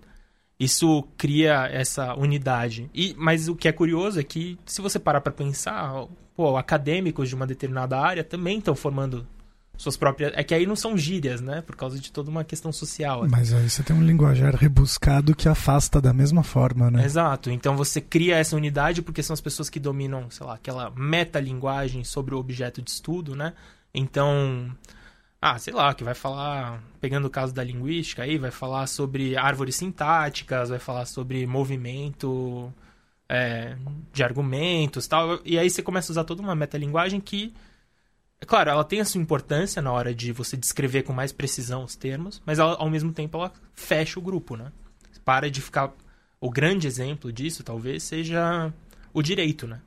isso cria essa unidade. E, mas o que é curioso é que, se você parar para pensar, pô, acadêmicos de uma determinada área também estão formando suas próprias. É que aí não são gírias, né? Por causa de toda uma questão social. Assim. Mas aí você tem um linguajar rebuscado que afasta da mesma forma, né? Exato. Então você cria essa unidade porque são as pessoas que dominam, sei lá, aquela metalinguagem sobre o objeto de estudo, né? Então. Ah, sei lá, que vai falar, pegando o caso da linguística aí, vai falar sobre árvores sintáticas, vai falar sobre movimento é, de argumentos tal. E aí você começa a usar toda uma metalinguagem que, é claro, ela tem a sua importância na hora de você descrever com mais precisão os termos, mas ela, ao mesmo tempo ela fecha o grupo, né? Para de ficar. O grande exemplo disso, talvez, seja o direito, né?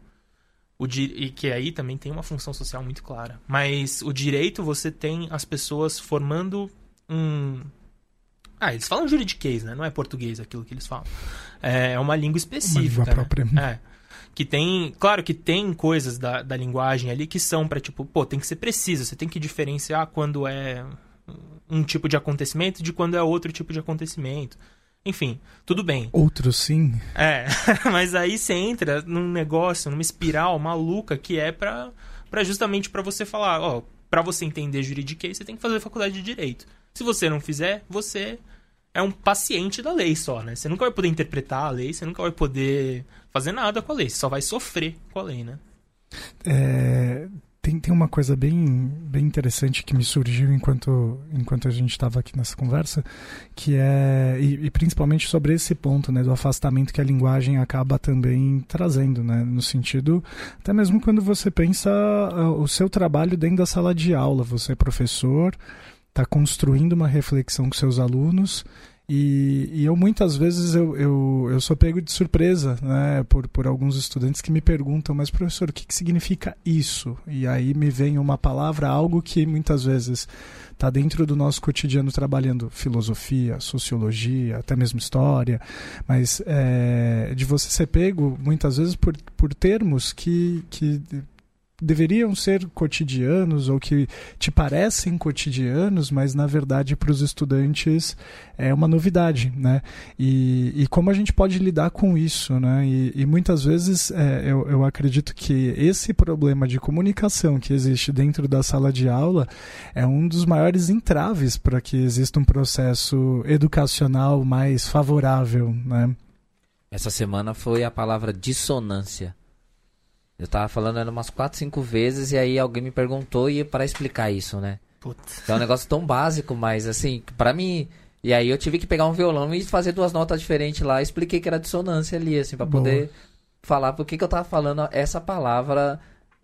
O. E que aí também tem uma função social muito clara. Mas o direito, você tem as pessoas formando um, ah, eles falam juridiquês, né? Não é português aquilo que eles falam. É, é uma língua específica. Uma língua né? própria. É. Que tem. Claro que tem coisas da, da linguagem ali que são para tipo, pô, tem que ser preciso. Você tem que diferenciar quando é um tipo de acontecimento de quando é outro tipo de acontecimento. Enfim, tudo bem. Outro sim. É, mas aí você entra num negócio, numa espiral maluca que é pra, pra justamente para você falar, ó, para você entender juridiquês, você tem que fazer faculdade de direito. Se você não fizer, você é um paciente da lei só, né? Você nunca vai poder interpretar a lei, você nunca vai poder fazer nada com a lei, você só vai sofrer com a lei, né? É, tem, tem uma coisa bem, bem interessante que me surgiu enquanto, enquanto a gente estava aqui nessa conversa, que é, e, e, principalmente sobre esse ponto, né, do afastamento que a linguagem acaba também trazendo, né, no sentido, até mesmo quando você pensa uh, o seu trabalho dentro da sala de aula, você é professor, está construindo uma reflexão com seus alunos E, e eu muitas vezes eu, eu, eu sou pego de surpresa né, por, por alguns estudantes que me perguntam, mas professor, o que, que significa isso? E aí me vem uma palavra, algo que muitas vezes está dentro do nosso cotidiano trabalhando filosofia, sociologia, até mesmo história, mas é, de você ser pego muitas vezes por, por termos que, que deveriam ser cotidianos ou que te parecem cotidianos, mas na verdade para os estudantes é uma novidade, né? E, e como a gente pode lidar com isso, né? E, e muitas vezes é, eu, eu acredito que esse problema de comunicação que existe dentro da sala de aula é um dos maiores entraves para que exista um processo educacional mais favorável, né? Essa semana foi a palavra dissonância. Eu tava falando ela umas 4, 5 vezes e aí alguém me perguntou e para explicar isso, né? Putz. É um negócio tão básico, mas assim, para mim. E aí eu tive que pegar um violão e fazer duas notas diferentes lá. Expliquei que era dissonância ali, assim, para poder falar por que, que eu tava falando essa palavra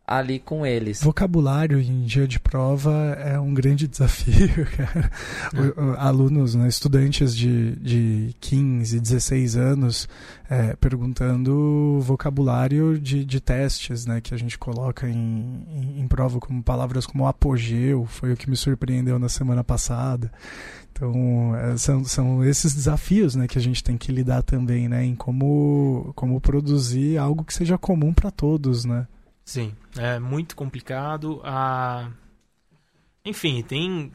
ali com eles. Vocabulário em dia de prova é um grande desafio, cara. É. Alunos, né, estudantes de, de 15, 16 anos é, perguntando vocabulário de, de testes né, que a gente coloca em, em, em prova, como palavras como apogeu, foi o que me surpreendeu na semana passada. Então, é, são, são esses desafios né, que a gente tem que lidar também, né, em como, como produzir algo que seja comum para todos, né? Sim, é muito complicado. A... Enfim, tem.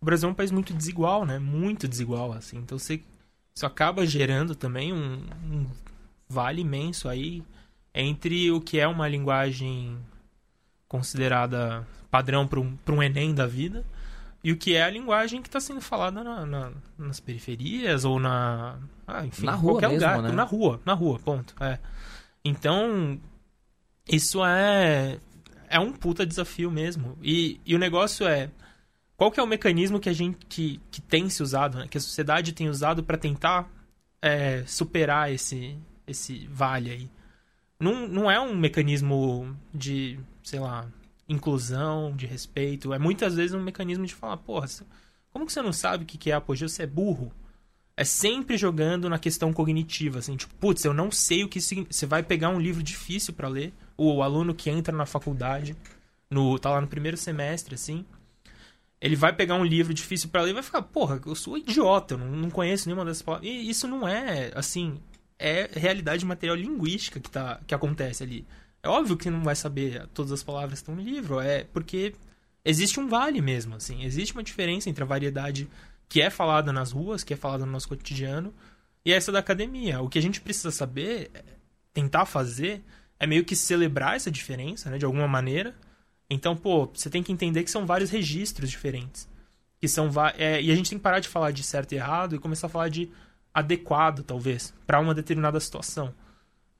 O Brasil é um país muito desigual, né? Muito desigual, assim. Então você... isso acaba gerando também um, um vale imenso aí entre o que é uma linguagem considerada padrão para um, um Enem da vida e o que é a linguagem que está sendo falada na, na, nas periferias ou na. Ah, enfim, na rua qualquer mesmo, lugar. Né? Na rua, na rua, ponto. É. Então, isso é é um puta desafio mesmo. E, e o negócio é qual que é o mecanismo que a gente que, que tem se usado, né? que a sociedade tem usado para tentar é, superar esse esse vale aí. Não, não é um mecanismo de, sei lá, inclusão, de respeito. É muitas vezes um mecanismo de falar, porra, como que você não sabe o que é apogeu? Você é burro. É sempre jogando na questão cognitiva, assim, tipo, putz, eu não sei o que Você vai pegar um livro difícil para ler, o aluno que entra na faculdade, no tá lá no primeiro semestre, assim, ele vai pegar um livro difícil para ler e vai ficar, porra, eu sou idiota, eu não, não conheço nenhuma dessas palavras. E isso não é, assim, é realidade material linguística que, tá, que acontece ali. É óbvio que não vai saber todas as palavras que estão no livro, é porque existe um vale mesmo, assim, existe uma diferença entre a variedade que é falada nas ruas, que é falada no nosso cotidiano, e essa da academia. O que a gente precisa saber, tentar fazer, é meio que celebrar essa diferença, né, de alguma maneira. Então, pô, você tem que entender que são vários registros diferentes. Que são é, e a gente tem que parar de falar de certo e errado e começar a falar de adequado, talvez, para uma determinada situação.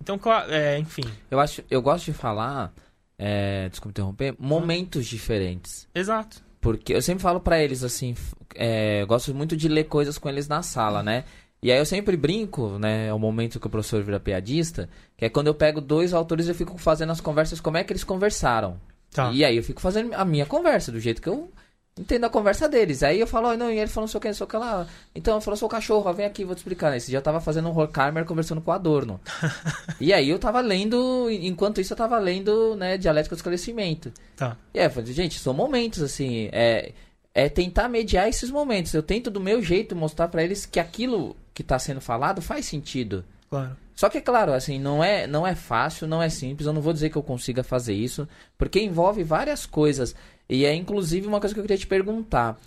Então, é, enfim. Eu acho, eu gosto de falar, é, desculpa interromper, momentos diferentes. Exato. Porque eu sempre falo para eles assim, é, eu gosto muito de ler coisas com eles na sala, né? E aí eu sempre brinco, né? É o momento que o professor vira piadista, que é quando eu pego dois autores e fico fazendo as conversas, como é que eles conversaram. Tá. E aí eu fico fazendo a minha conversa, do jeito que eu entendo a conversa deles. Aí eu falo, oh, não, e ele falou, não sei o que, não sei o que lá. Então eu falo, sou cachorro, ó, vem aqui, vou te explicar. Esse eu tava fazendo um Horkheimer conversando com o Adorno. e aí eu tava lendo, enquanto isso eu tava lendo, né, Dialética do Esclarecimento. Tá. E aí eu falei, gente, são momentos, assim, é, é tentar mediar esses momentos. Eu tento do meu jeito mostrar para eles que aquilo que está sendo falado faz sentido. Claro. Só que, claro, assim, não é, não é fácil, não é simples. Eu não vou dizer que eu consiga fazer isso, porque envolve várias coisas. E é, inclusive, uma coisa que eu queria te perguntar.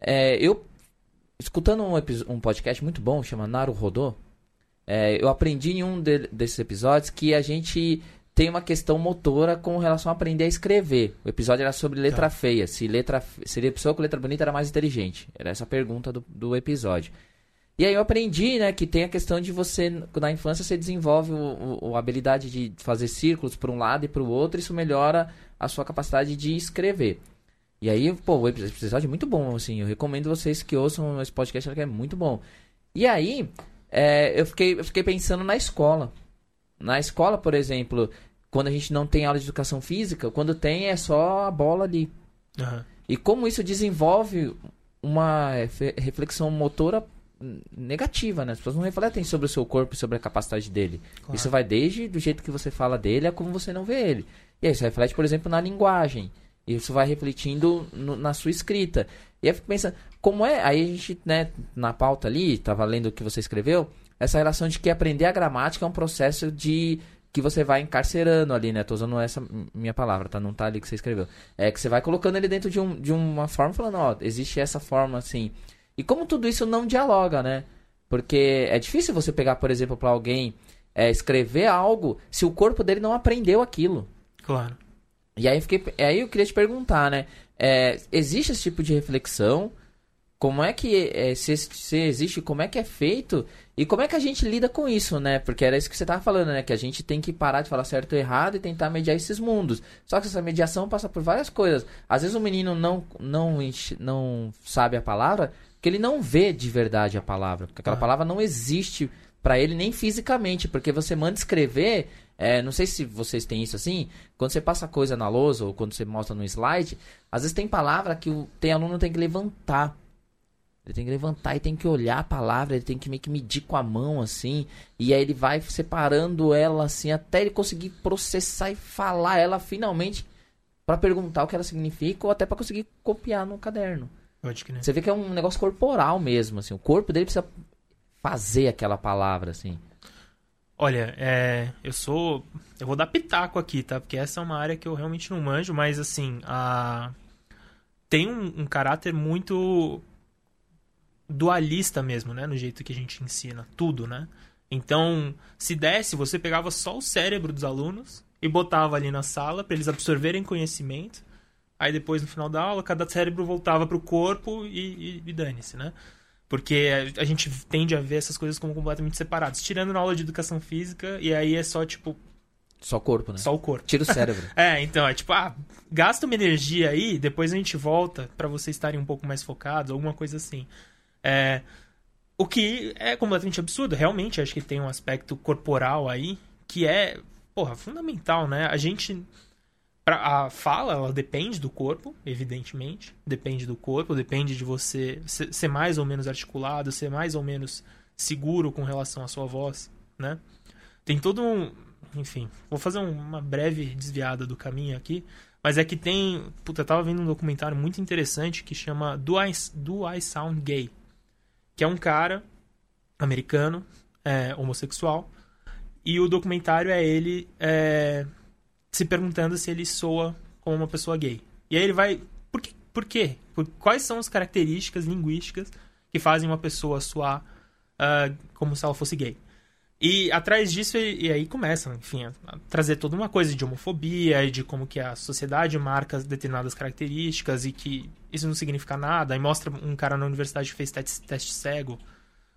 É, eu, escutando um, um podcast muito bom, chama Naru Rodô, é, eu aprendi em um de, desses episódios que a gente tem uma questão motora com relação a aprender a escrever. O episódio era sobre letra tá. feia. Se letra, seria pessoa com letra bonita era mais inteligente. Era essa a pergunta do, do episódio. E aí eu aprendi, né, que tem a questão de você, na infância, você desenvolve o, o, a habilidade de fazer círculos para um lado e para o outro, isso melhora a sua capacidade de escrever. E aí, pô, o episódio é muito bom, assim, eu recomendo vocês que ouçam esse podcast, que é muito bom. E aí, é, eu, fiquei, eu fiquei pensando na escola. Na escola, por exemplo, quando a gente não tem aula de educação física, quando tem é só a bola ali. Uhum. E como isso desenvolve uma reflexão motora negativa, né? As pessoas não refletem sobre o seu corpo e sobre a capacidade dele. Claro. Isso vai desde do jeito que você fala dele a como você não vê ele. E aí isso reflete, por exemplo, na linguagem. Isso vai refletindo no- na sua escrita. E aí eu fico pensando, como é? Aí a gente, né, na pauta ali, tava lendo o que você escreveu, essa relação de que aprender a gramática é um processo de que você vai encarcerando ali, né? Tô usando essa minha palavra, tá? Não tá ali que você escreveu. É que você vai colocando ele dentro de, um, de uma forma, falando, ó, existe essa forma assim. E como tudo isso não dialoga, né? Porque é difícil você pegar, por exemplo, pra alguém é, escrever algo se o corpo dele não aprendeu aquilo. Claro. E aí, eu fiquei, aí eu queria te perguntar, né? É, existe esse tipo de reflexão? Como é que é, se, se existe, como é que é feito e como é que a gente lida com isso, né? Porque era isso que você tava falando, né? Que a gente tem que parar de falar certo e errado e tentar mediar esses mundos. Só que essa mediação passa por várias coisas. Às vezes o menino não não não sabe a palavra porque ele não vê de verdade a palavra, porque aquela Ah. palavra não existe pra ele nem fisicamente, porque você manda escrever, é, não sei se vocês têm isso assim, quando você passa coisa na lousa ou quando você mostra no slide, às vezes tem palavra que o tem aluno tem que levantar. Ele tem que levantar e tem que olhar a palavra, ele tem que meio que medir com a mão assim, e aí ele vai separando ela assim até ele conseguir processar e falar ela finalmente pra perguntar o que ela significa ou até pra conseguir copiar no caderno. Que Você vê que é um negócio corporal mesmo, assim. O corpo dele precisa fazer aquela palavra, assim. Olha, é, eu sou. Eu vou dar pitaco aqui, tá? Porque essa é uma área que eu realmente não manjo, mas assim, a... tem um, um caráter muito dualista mesmo, né? No jeito que a gente ensina tudo, né? Então, se desse, você pegava só o cérebro dos alunos e botava ali na sala para eles absorverem conhecimento. Aí depois, no final da aula, cada cérebro voltava pro corpo e, e, e dane-se, né? Porque a, a gente tende a ver essas coisas como completamente separadas. Tirando na aula de educação física, e aí é só, tipo, Só corpo, né? só o corpo. Tira o cérebro. É, então, é tipo, ah, gasta uma energia aí, depois a gente volta pra vocês estarem um pouco mais focados, alguma coisa assim. É, o que é completamente absurdo, realmente, acho que tem um aspecto corporal aí que é, porra, fundamental, né? A gente. A fala, ela depende do corpo, evidentemente. Depende do corpo, depende de você ser, mais ou menos articulado, ser mais ou menos seguro com relação à sua voz, né? Tem todo um. Enfim, vou fazer um- uma breve desviada do caminho aqui. Mas é que tem. Puta, eu tava vendo um documentário muito interessante que chama Do I, Do I Sound Gay? Que é um cara americano, é, homossexual. E o documentário é ele é, se perguntando se ele soa como uma pessoa gay. E aí ele vai. Por, que, por quê? Por- quais são as características linguísticas que fazem uma pessoa soar ah, como se ela fosse gay? E atrás disso, e, e aí começa, enfim, a, a trazer toda uma coisa de homofobia e de como que a sociedade marca determinadas características e que isso não significa nada. Aí mostra um cara na universidade que fez teste, teste cego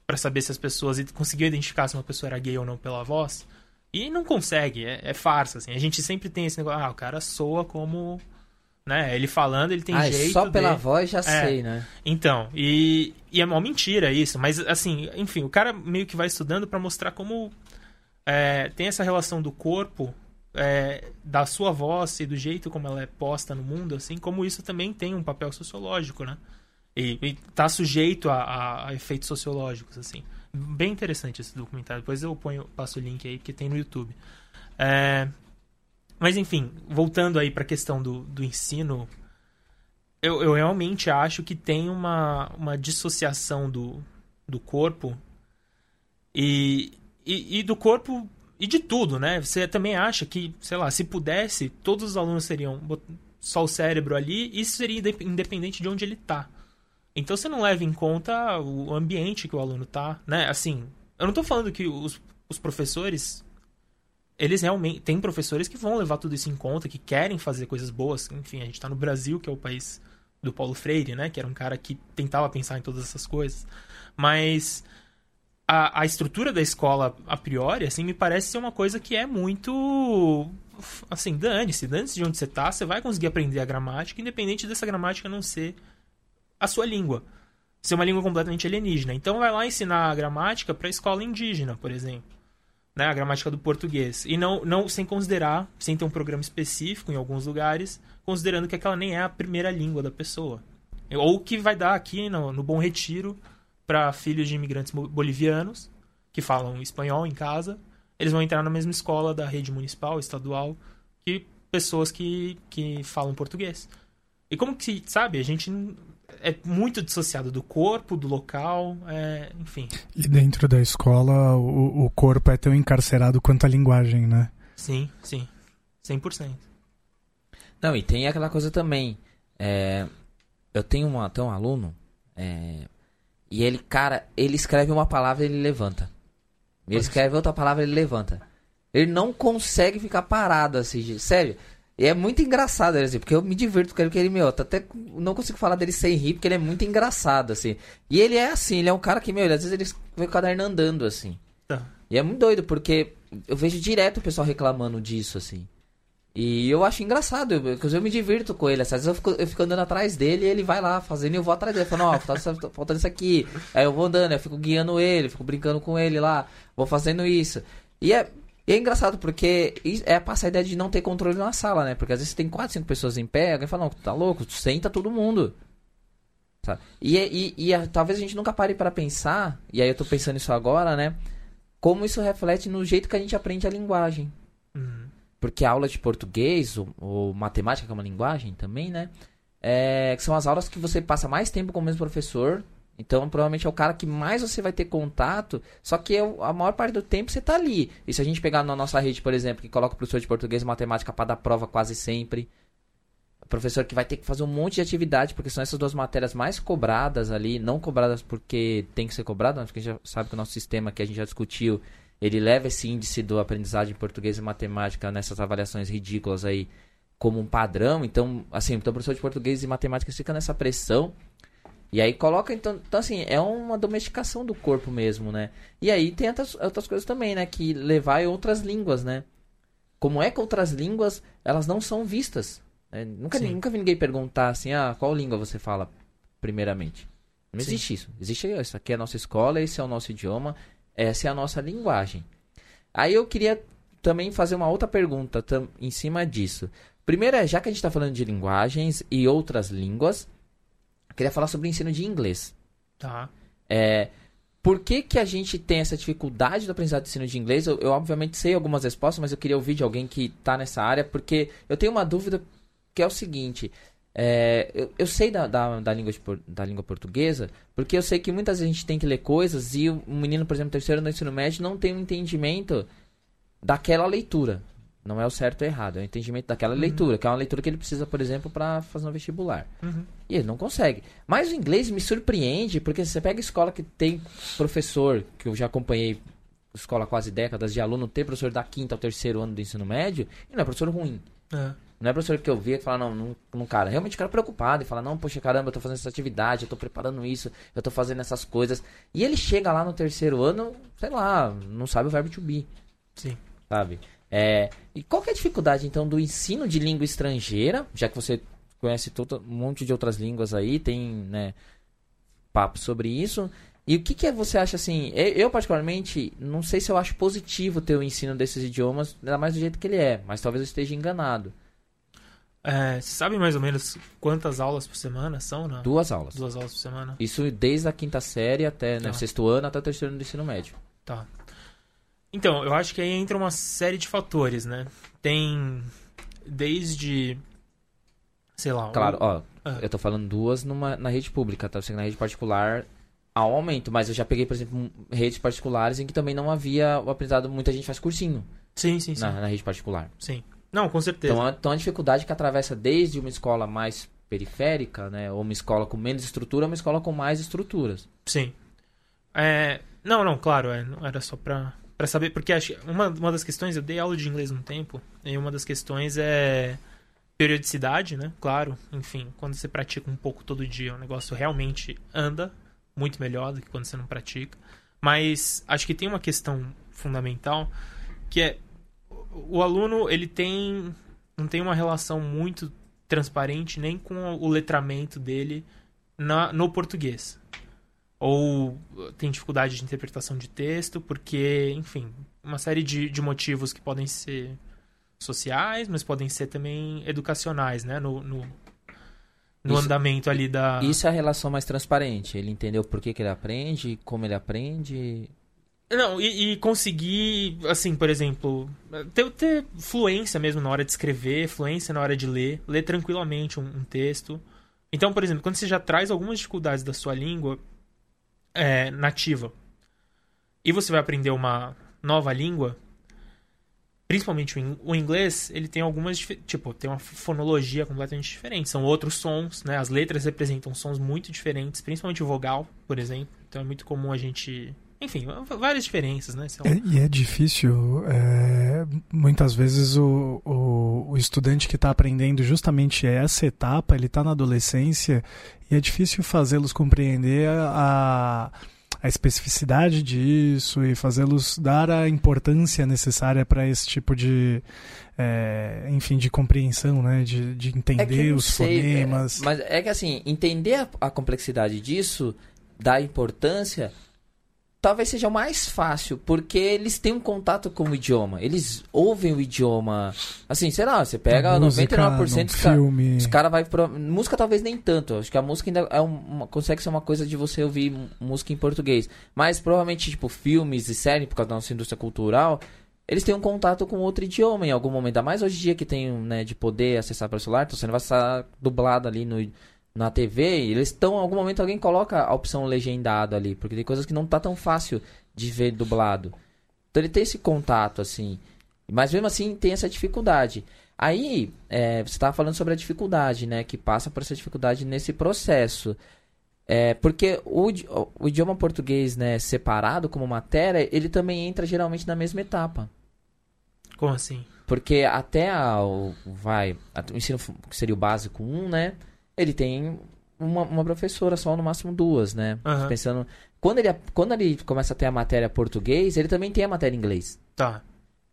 pra saber se as pessoas conseguiu identificar se uma pessoa era gay ou não pela voz. E não consegue, é, é farsa, assim. A gente sempre tem esse negócio, ah, o cara soa como... Né? Ele falando, ele tem ah, jeito só pela dele. voz já É. sei, né? Então, e, e é uma mentira isso, mas assim, enfim, o cara meio que vai estudando pra mostrar como é, tem essa relação do corpo, é, da sua voz e do jeito como ela é posta no mundo, assim, como isso também tem um papel sociológico, né? E, e tá sujeito a, a- a efeitos sociológicos, assim. Bem interessante esse documentário. Depois eu ponho, passo o link aí, que tem no YouTube. É, mas enfim, voltando aí pra questão do, do ensino eu, eu realmente acho que tem uma, uma dissociação do, do corpo e, e, e do corpo e de tudo, né? Você também acha que, sei lá, se pudesse, todos os alunos seriam só o cérebro ali, isso seria inde- independente de onde ele tá. Então você não leva em conta o ambiente que o aluno tá, né? Assim, eu não tô falando que os, os professores eles realmente tem professores que vão levar tudo isso em conta, que querem fazer coisas boas. Enfim, a gente tá no Brasil, que é o país do Paulo Freire, né? Que era um cara que tentava pensar em todas essas coisas. Mas a, a estrutura da escola, a priori, assim, me parece ser uma coisa que é muito. Assim, dane-se. Dane-se de onde você tá, você vai conseguir aprender a gramática, independente dessa gramática não ser a sua língua. Ser uma língua completamente alienígena. Então vai lá ensinar a gramática pra escola indígena, por exemplo né, a gramática do português. E não, não sem considerar, sem ter um programa específico em alguns lugares, considerando que aquela nem é a primeira língua da pessoa. Ou que vai dar aqui no, no Bom Retiro para filhos de imigrantes bolivianos que falam espanhol em casa. Eles vão entrar na mesma escola da rede municipal, estadual, que pessoas que, que falam português. E como que, sabe, a gente é muito dissociado do corpo, do local, é, enfim. E dentro da escola, o, o corpo é tão encarcerado quanto a linguagem, né? Sim, sim. 100%. Não, e tem aquela coisa também. é, eu tenho uma, tenho um aluno. é, e ele, cara, ele escreve uma palavra e ele levanta. Ele escreve outra palavra e ele levanta. Ele não consegue ficar parado assim, sério. E é muito engraçado, assim, porque eu me divirto com ele, porque ele, meu, tá até não consigo falar dele sem rir, porque ele é muito engraçado, assim. E ele é assim, ele é um cara que, meu, ele, às vezes ele vê o caderno andando, assim. Tá. E é muito doido, porque eu vejo direto o pessoal reclamando disso, assim. E eu acho engraçado, porque eu me divirto com ele. Às vezes eu fico, eu fico andando atrás dele e ele vai lá fazendo e eu vou atrás dele. Falando, ó, tá faltando isso aqui. Aí eu vou andando, eu fico guiando ele, fico brincando com ele lá, vou fazendo isso. E é, e é engraçado porque é passar a ideia de não ter controle na sala, né? Porque às vezes tem 4, 5 pessoas em pé, alguém fala, não, tá louco, senta todo mundo. Sabe? E, e, e a- talvez a gente nunca pare para pensar, e aí eu tô pensando isso agora, né? Como isso reflete no jeito que a gente aprende a linguagem. Uhum. Porque a aula de português, ou, ou matemática, que é uma linguagem também, né? É, que são as aulas que você passa mais tempo com o mesmo professor. Então, provavelmente é o cara que mais você vai ter contato. Só que é a maior parte do tempo você tá ali. E se a gente pegar na nossa rede, por exemplo, que coloca o professor de português e matemática para dar prova quase sempre. O professor que vai ter que fazer um monte de atividade, porque são essas duas matérias mais cobradas ali. Não cobradas porque tem que ser cobrado, mas porque a gente já sabe que o nosso sistema que a gente já discutiu ele leva esse índice do aprendizagem em português e matemática nessas avaliações ridículas aí como um padrão. Então, assim, então o professor de português e matemática fica nessa pressão. E aí coloca, então, então, assim, é uma domesticação do corpo mesmo, né? E aí tem outras, outras coisas também, né? Que levar em outras línguas, né? Como é que outras línguas, elas não são vistas? né? Nunca, Sim. nunca vi ninguém perguntar assim, ah, qual língua você fala primeiramente? Não Sim. existe isso. Existe isso aqui é a nossa escola, esse é o nosso idioma, essa é a nossa linguagem. Aí eu queria também fazer uma outra pergunta em cima disso. Primeiro é, já que a gente está falando de linguagens e outras línguas, queria falar sobre o ensino de inglês. Tá. É, por que, que a gente tem essa dificuldade do aprendizado de ensino de inglês? Eu, eu, obviamente sei algumas respostas, mas eu queria ouvir de alguém que está nessa área, porque eu tenho uma dúvida que é o seguinte. é, eu, eu sei da, da, da língua de da língua portuguesa, porque eu sei que muitas vezes a gente tem que ler coisas e o um menino, por exemplo, terceiro do ensino médio não tem um entendimento daquela leitura. Não é o certo ou errado, é o entendimento daquela leitura, que é uma leitura que ele precisa, por exemplo, para fazer um vestibular. Uhum. E ele não consegue. Mas o inglês me surpreende, porque você pega escola que tem professor, que eu já acompanhei escola quase décadas de aluno, ter professor da quinta ao terceiro ano do ensino médio, e não é professor ruim. É. Não é professor que eu via que fala, não, não, não, cara, realmente o cara é preocupado e fala, não, poxa, caramba, eu tô fazendo essa atividade, eu tô preparando isso, eu tô fazendo essas coisas. E ele chega lá no terceiro ano, sei lá, não sabe o verbo to be Sim. sabe? É, e qual que é a dificuldade, então, do ensino de língua estrangeira, já que você conhece todo, um monte de outras línguas aí, tem, né, papo sobre isso. E o que que é, você acha, assim, eu, eu, particularmente, não sei se eu acho positivo ter o ensino desses idiomas, ainda mais do jeito que ele é, mas talvez eu esteja enganado. É, você sabe mais ou menos quantas aulas por semana são? Não? Duas aulas. Duas aulas por semana? Isso desde a quinta série até, né, Tá. sexto ano até o terceiro ano do ensino médio. Tá. Então, eu acho que aí entra uma série de fatores, né? Tem desde. Sei lá. Claro, o- ó, Ah. eu tô falando duas numa, na rede pública, tá? Eu sei que na rede particular há um aumento, mas eu já peguei, por exemplo, um- redes particulares em que também não havia o aprendizado, muita gente faz cursinho Sim, sim, sim. na, na rede particular. Sim. Não, com certeza. Então, então a dificuldade que atravessa desde uma escola mais periférica, né, ou uma escola com menos estrutura, a uma escola com mais estruturas. Sim. É, não, não, claro, é, não era só pra, pra saber, porque acho uma, uma das questões, eu dei aula de inglês um tempo, e uma das questões é periodicidade, né? Claro, enfim, quando você pratica um pouco todo dia, o negócio realmente anda muito melhor do que quando você não pratica. Mas acho que tem uma questão fundamental que é o aluno, ele tem não tem uma relação muito transparente nem com o letramento dele na, no português ou tem dificuldade de interpretação de texto, porque, enfim, uma série de, de motivos que podem ser sociais, mas podem ser também educacionais, né? No, no, no Isso- andamento ali da. Isso é a relação mais transparente. Ele entendeu por que, que ele aprende, como ele aprende. Não, e, e conseguir, assim, por exemplo, ter, ter fluência mesmo na hora de escrever, fluência na hora de ler, ler tranquilamente um, um texto. Então, por exemplo, quando você já traz algumas dificuldades da sua língua é, nativa e você vai aprender uma nova língua, principalmente o in- o inglês, ele tem algumas, tipo, tem uma fonologia completamente diferente. São outros sons, né? As letras representam sons muito diferentes, principalmente o vogal, por exemplo. Então é muito comum a gente... Enfim, várias diferenças, né? Sei lá. É- e é difícil, é, muitas vezes o, o, o estudante que está aprendendo justamente essa etapa, ele está na adolescência e é difícil fazê-los compreender a, a especificidade disso e fazê-los dar a importância necessária para esse tipo de, é, enfim, de compreensão, né, de, de É entender não os sei, fonemas. é, mas é que assim, entender a, a complexidade disso, da importância, talvez seja o mais fácil, porque eles têm um contato com o idioma. Eles ouvem o idioma. Assim, sei lá, você pega música, 99% num dos caras. Os caras vai pro... Música talvez nem tanto. Acho que a música ainda é uma... consegue ser uma coisa de você ouvir música em português. Mas provavelmente, tipo, filmes e séries, por causa da nossa indústria cultural, eles têm um contato com outro idioma em algum momento. Ainda mais hoje em dia que tem, né, de poder acessar pelo celular, então você não vai estar dublado ali no, na TV. Eles estão, em algum momento, alguém coloca a opção legendado ali. Porque tem coisas que não tá tão fácil de ver dublado. Então ele tem esse contato, assim. Mas mesmo assim tem essa dificuldade. Aí, é, você estava falando sobre a dificuldade, né? Que passa por essa dificuldade nesse processo. É, porque o, o idioma português, né, separado como matéria, ele também entra geralmente na mesma etapa. Como assim? Porque até a, o, vai, a- o ensino seria o básico 1, né? Ele tem uma, uma professora só, no máximo duas, né? Aham. Pensando. Quando ele, quando ele começa a ter a matéria português, ele também tem a matéria inglês. Tá.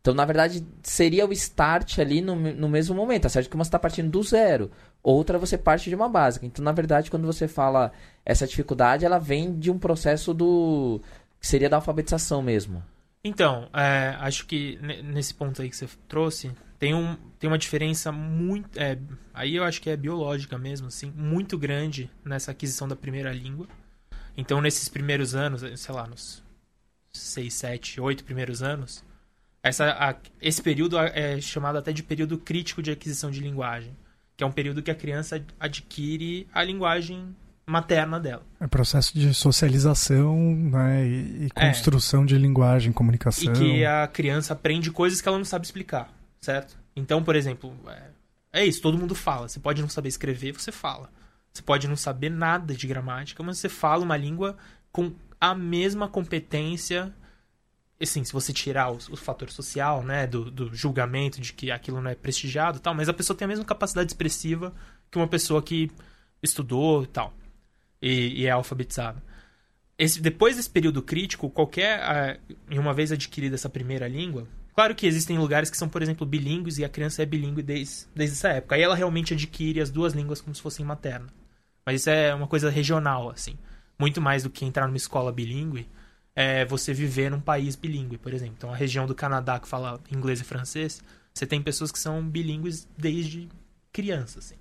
Então, na verdade, seria o start ali no, no mesmo momento. Tá certo que uma você está partindo do zero, outra você parte de uma básica. Então, na verdade, quando você fala essa dificuldade, ela vem de um processo do. que seria da alfabetização mesmo. Então, é, acho que ne- nesse ponto aí que você trouxe, tem, um, tem uma diferença muito. é, aí eu acho que é biológica mesmo, assim, muito grande nessa aquisição da primeira língua. Então, nesses primeiros anos, sei lá, nos 6, 7, 8 primeiros anos, essa, a- esse período é chamado até de período crítico de aquisição de linguagem, que é um período que a criança adquire a linguagem materna dela. É processo de socialização né, e, e É. construção de linguagem, comunicação. E que a criança aprende coisas que ela não sabe explicar, certo? Então, por exemplo, é, é isso, todo mundo fala. Você pode não saber escrever, você fala. Você pode não saber nada de gramática, mas você fala uma língua com a mesma competência. Assim, se você tirar o, o fator social, né, do, do julgamento de que aquilo não é prestigiado e tal, mas a pessoa tem a mesma capacidade expressiva que uma pessoa que estudou e tal, e, e é alfabetizada. Esse, depois desse período crítico, qualquer. ah, e uma vez adquirida essa primeira língua. Claro que existem lugares que são, por exemplo, bilíngues e a criança é bilíngue desde, desde essa época. Aí ela realmente adquire as duas línguas como se fossem materna. Mas isso é uma coisa regional, assim. Muito mais do que entrar numa escola bilíngue, é você viver num país bilíngue, por exemplo. Então, a região do Canadá que fala inglês e francês, você tem pessoas que são bilíngues desde criança, assim.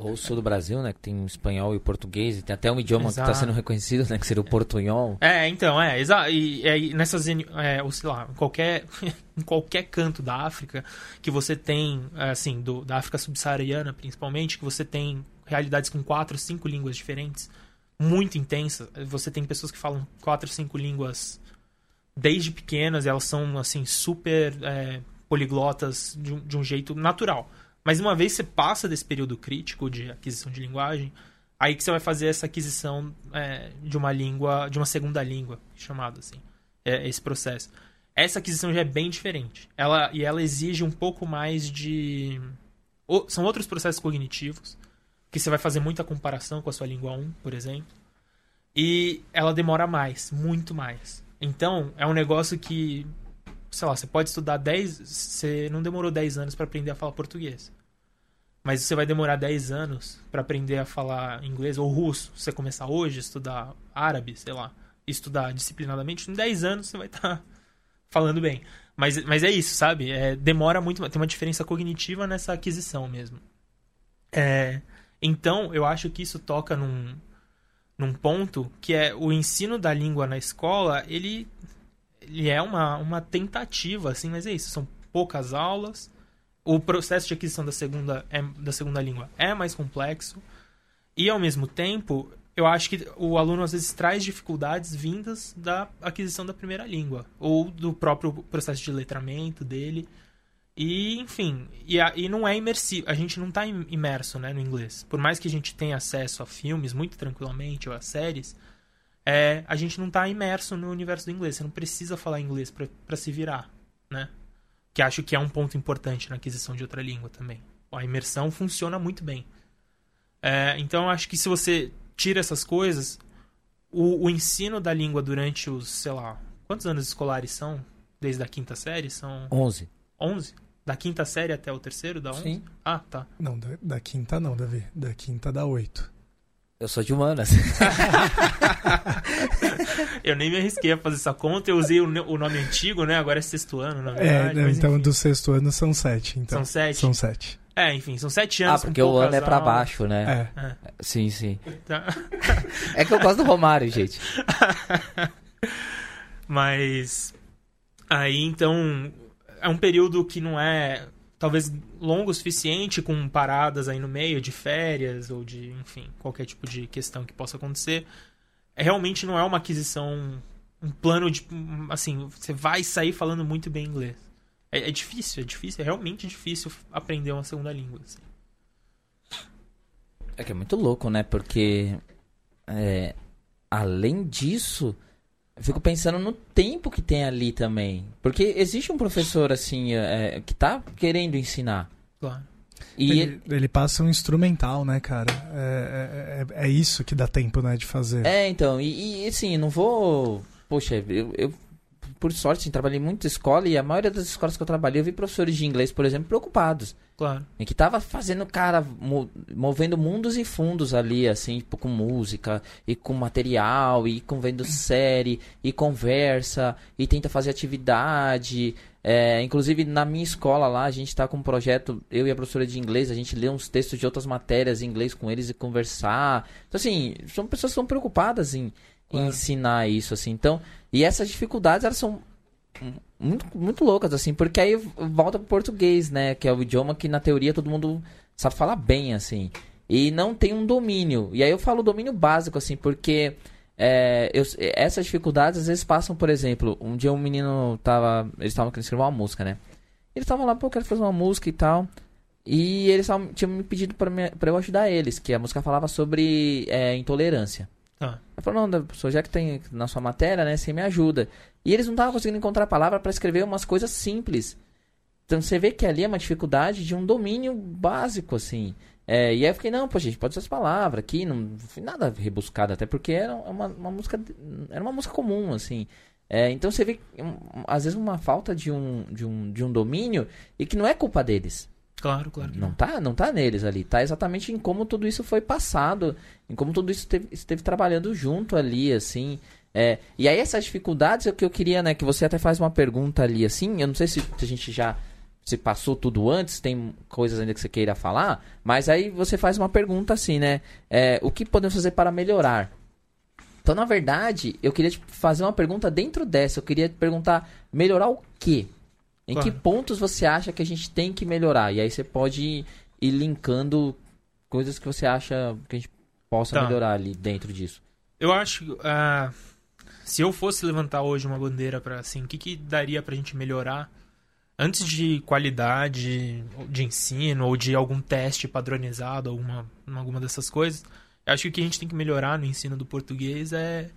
Ou o sul do Brasil, né? Que tem o espanhol e o português. E tem até um idioma que Exato. está sendo reconhecido, né? Que seria o portunhol. É, então, é, exato. E, e nessas, é, ou sei lá, em qualquer, em qualquer canto da África que você tem, assim, do, da África subsaariana principalmente, que você tem realidades com quatro, cinco línguas diferentes, muito intensa. Você tem pessoas que falam quatro, cinco línguas desde pequenas, e elas são, assim, super é, poliglotas de de um jeito natural. Mas uma vez você passa desse período crítico de aquisição de linguagem, aí que você vai fazer essa aquisição é, de uma língua, de uma segunda língua, chamado assim, é, esse processo. Essa aquisição já é bem diferente. Ela, e ela exige um pouco mais de... o- são outros processos cognitivos, que você vai fazer muita comparação com a sua língua 1, por exemplo. E ela demora mais, muito mais. Então, é um negócio que, sei lá, você pode estudar 10... Você não demorou 10 anos para aprender a falar português. Mas você vai demorar 10 anos para aprender a falar inglês ou russo. Se você começar hoje, estudar árabe, sei lá, estudar disciplinadamente, em 10 anos você vai estar falando bem. Mas, mas é isso, sabe? É, demora muito, tem uma diferença cognitiva nessa aquisição mesmo. É, Então, eu acho que isso toca num, num ponto que é o ensino da língua na escola, ele, ele é uma, uma tentativa, assim, mas é isso, são poucas aulas. O processo de aquisição da segunda, é, da segunda língua é mais complexo. E, ao mesmo tempo, eu acho que o aluno às vezes traz dificuldades vindas da aquisição da primeira língua ou do próprio processo de letramento dele. E, enfim, e, a, e não é imersivo. A gente não está imerso né, no inglês. Por mais que a gente tenha acesso a filmes muito tranquilamente ou a séries, é, a gente não está imerso no universo do inglês. Você não precisa falar inglês para se virar, né? Que acho que é um ponto importante na aquisição de outra língua também. A imersão funciona muito bem. É, então, acho que se você tira essas coisas, o, o ensino da língua durante os, sei lá, quantos anos escolares são? Desde a quinta série? São 11. 11? Da quinta série até o terceiro, da 11? Sim. Ah, tá. Não, da, da quinta não, Davi. Da quinta dá oito. Eu sou de humanas. eu nem me arrisquei a fazer essa conta, eu usei o, o nome antigo, né? Agora é sexto ano, na É, verdade. mas então enfim. do sexto ano são sete. Então. São sete? São sete. É, enfim, são sete ah, anos. porque com o ano é pra aulas. baixo, né? É. Sim, sim. Tá. É que eu gosto do Romário, gente. Mas aí então é um período que não é talvez longo o suficiente com paradas aí no meio de férias ou de, enfim, qualquer tipo de questão que possa acontecer. É, realmente não é uma aquisição um plano de assim, você vai sair falando muito bem inglês. É, é difícil, é difícil, é realmente difícil aprender uma segunda língua. assim. É que é muito louco, né? Porque é, além disso, eu fico pensando no tempo que tem ali também. Porque existe um professor assim é, que tá querendo ensinar. Claro. E Ele, ele passa um instrumental, né, cara? É, é, é- é isso que dá tempo, né, de fazer. É, então, e, e, assim, não vou. Poxa, eu, eu, por sorte, assim, trabalhei muito em escola e a maioria das escolas que eu trabalhei, eu vi professores de inglês, por exemplo, preocupados. Claro. Em que tava fazendo, cara, mo- movendo mundos e fundos ali, assim, tipo, com música, e com material, e com vendo série, e conversa, e tenta fazer atividade. É, inclusive, na minha escola lá, a gente tá com um projeto, eu e a professora de inglês, a gente lê uns textos de outras matérias em inglês com eles e conversar. Então, assim, são pessoas que estão preocupadas em, em Claro. ensinar isso, assim. Então, e essas dificuldades, elas são muito, muito loucas, assim, porque aí volta pro português, né? Que é o idioma que na teoria todo mundo sabe falar bem, assim. E não tem um domínio. E aí eu falo domínio básico, assim, porque é, eu- essas dificuldades às vezes passam, por exemplo, um dia um menino tava. Eles estavam querendo escrever uma música, né? Eles estavam lá, pô, eu quero fazer uma música e tal. E eles tavam- tinham me pedido pra, me- pra eu ajudar eles, que a música falava sobre é, intolerância. Tá. Eu falei, não, professor, já que tem na sua matéria, né, você me ajuda. E eles não estavam conseguindo encontrar a palavra para escrever umas coisas simples. Então você vê que ali é uma dificuldade de um domínio básico, assim. É, e aí eu fiquei, não, pô, gente, pode ser as palavras aqui, não foi nada rebuscado, até porque era uma, uma música. Era uma música comum, assim. É, então você vê, às vezes, uma falta de um, de, um, de um domínio e que não é culpa deles. Claro, claro. Não tá, não tá neles ali, tá exatamente em como tudo isso foi passado, em como tudo isso esteve, esteve trabalhando junto ali, assim. É, e aí essas dificuldades é o que eu queria, né, que você até faz uma pergunta ali, assim, eu não sei se a gente já se passou tudo antes, tem coisas ainda que você queira falar, mas aí você faz uma pergunta assim, né, é, o que podemos fazer para melhorar? Então, na verdade, eu queria te fazer uma pergunta dentro dessa, eu queria te perguntar, melhorar o quê? Em Claro. que pontos você acha que a gente tem que melhorar? E aí você pode ir, ir linkando coisas que você acha que a gente possa Tá. melhorar ali dentro disso. Eu acho. ah, se eu fosse levantar hoje uma bandeira para assim, o que, que daria pra gente melhorar antes de qualidade de ensino ou de algum teste padronizado, alguma, alguma dessas coisas, eu acho que o que a gente tem que melhorar no ensino do português é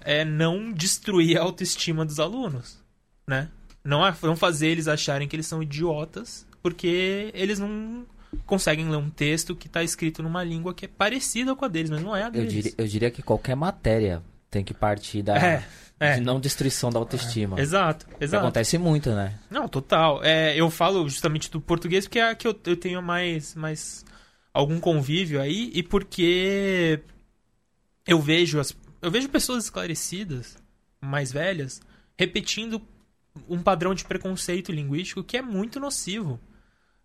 é não destruir a autoestima dos alunos, né? Não, é- não fazer eles acharem que eles são idiotas porque eles não conseguem ler um texto que está escrito numa língua que é parecida com a deles, mas não é a Eu deles. diria, eu diria que qualquer matéria tem que partir da É, é. de não destruição da autoestima. Exato, Que exato. acontece muito, né? Não, total. É, eu falo justamente do português porque é a que eu, eu tenho mais, mais algum convívio aí e porque eu vejo as, eu vejo pessoas esclarecidas, mais velhas, repetindo um padrão de preconceito linguístico que é muito nocivo.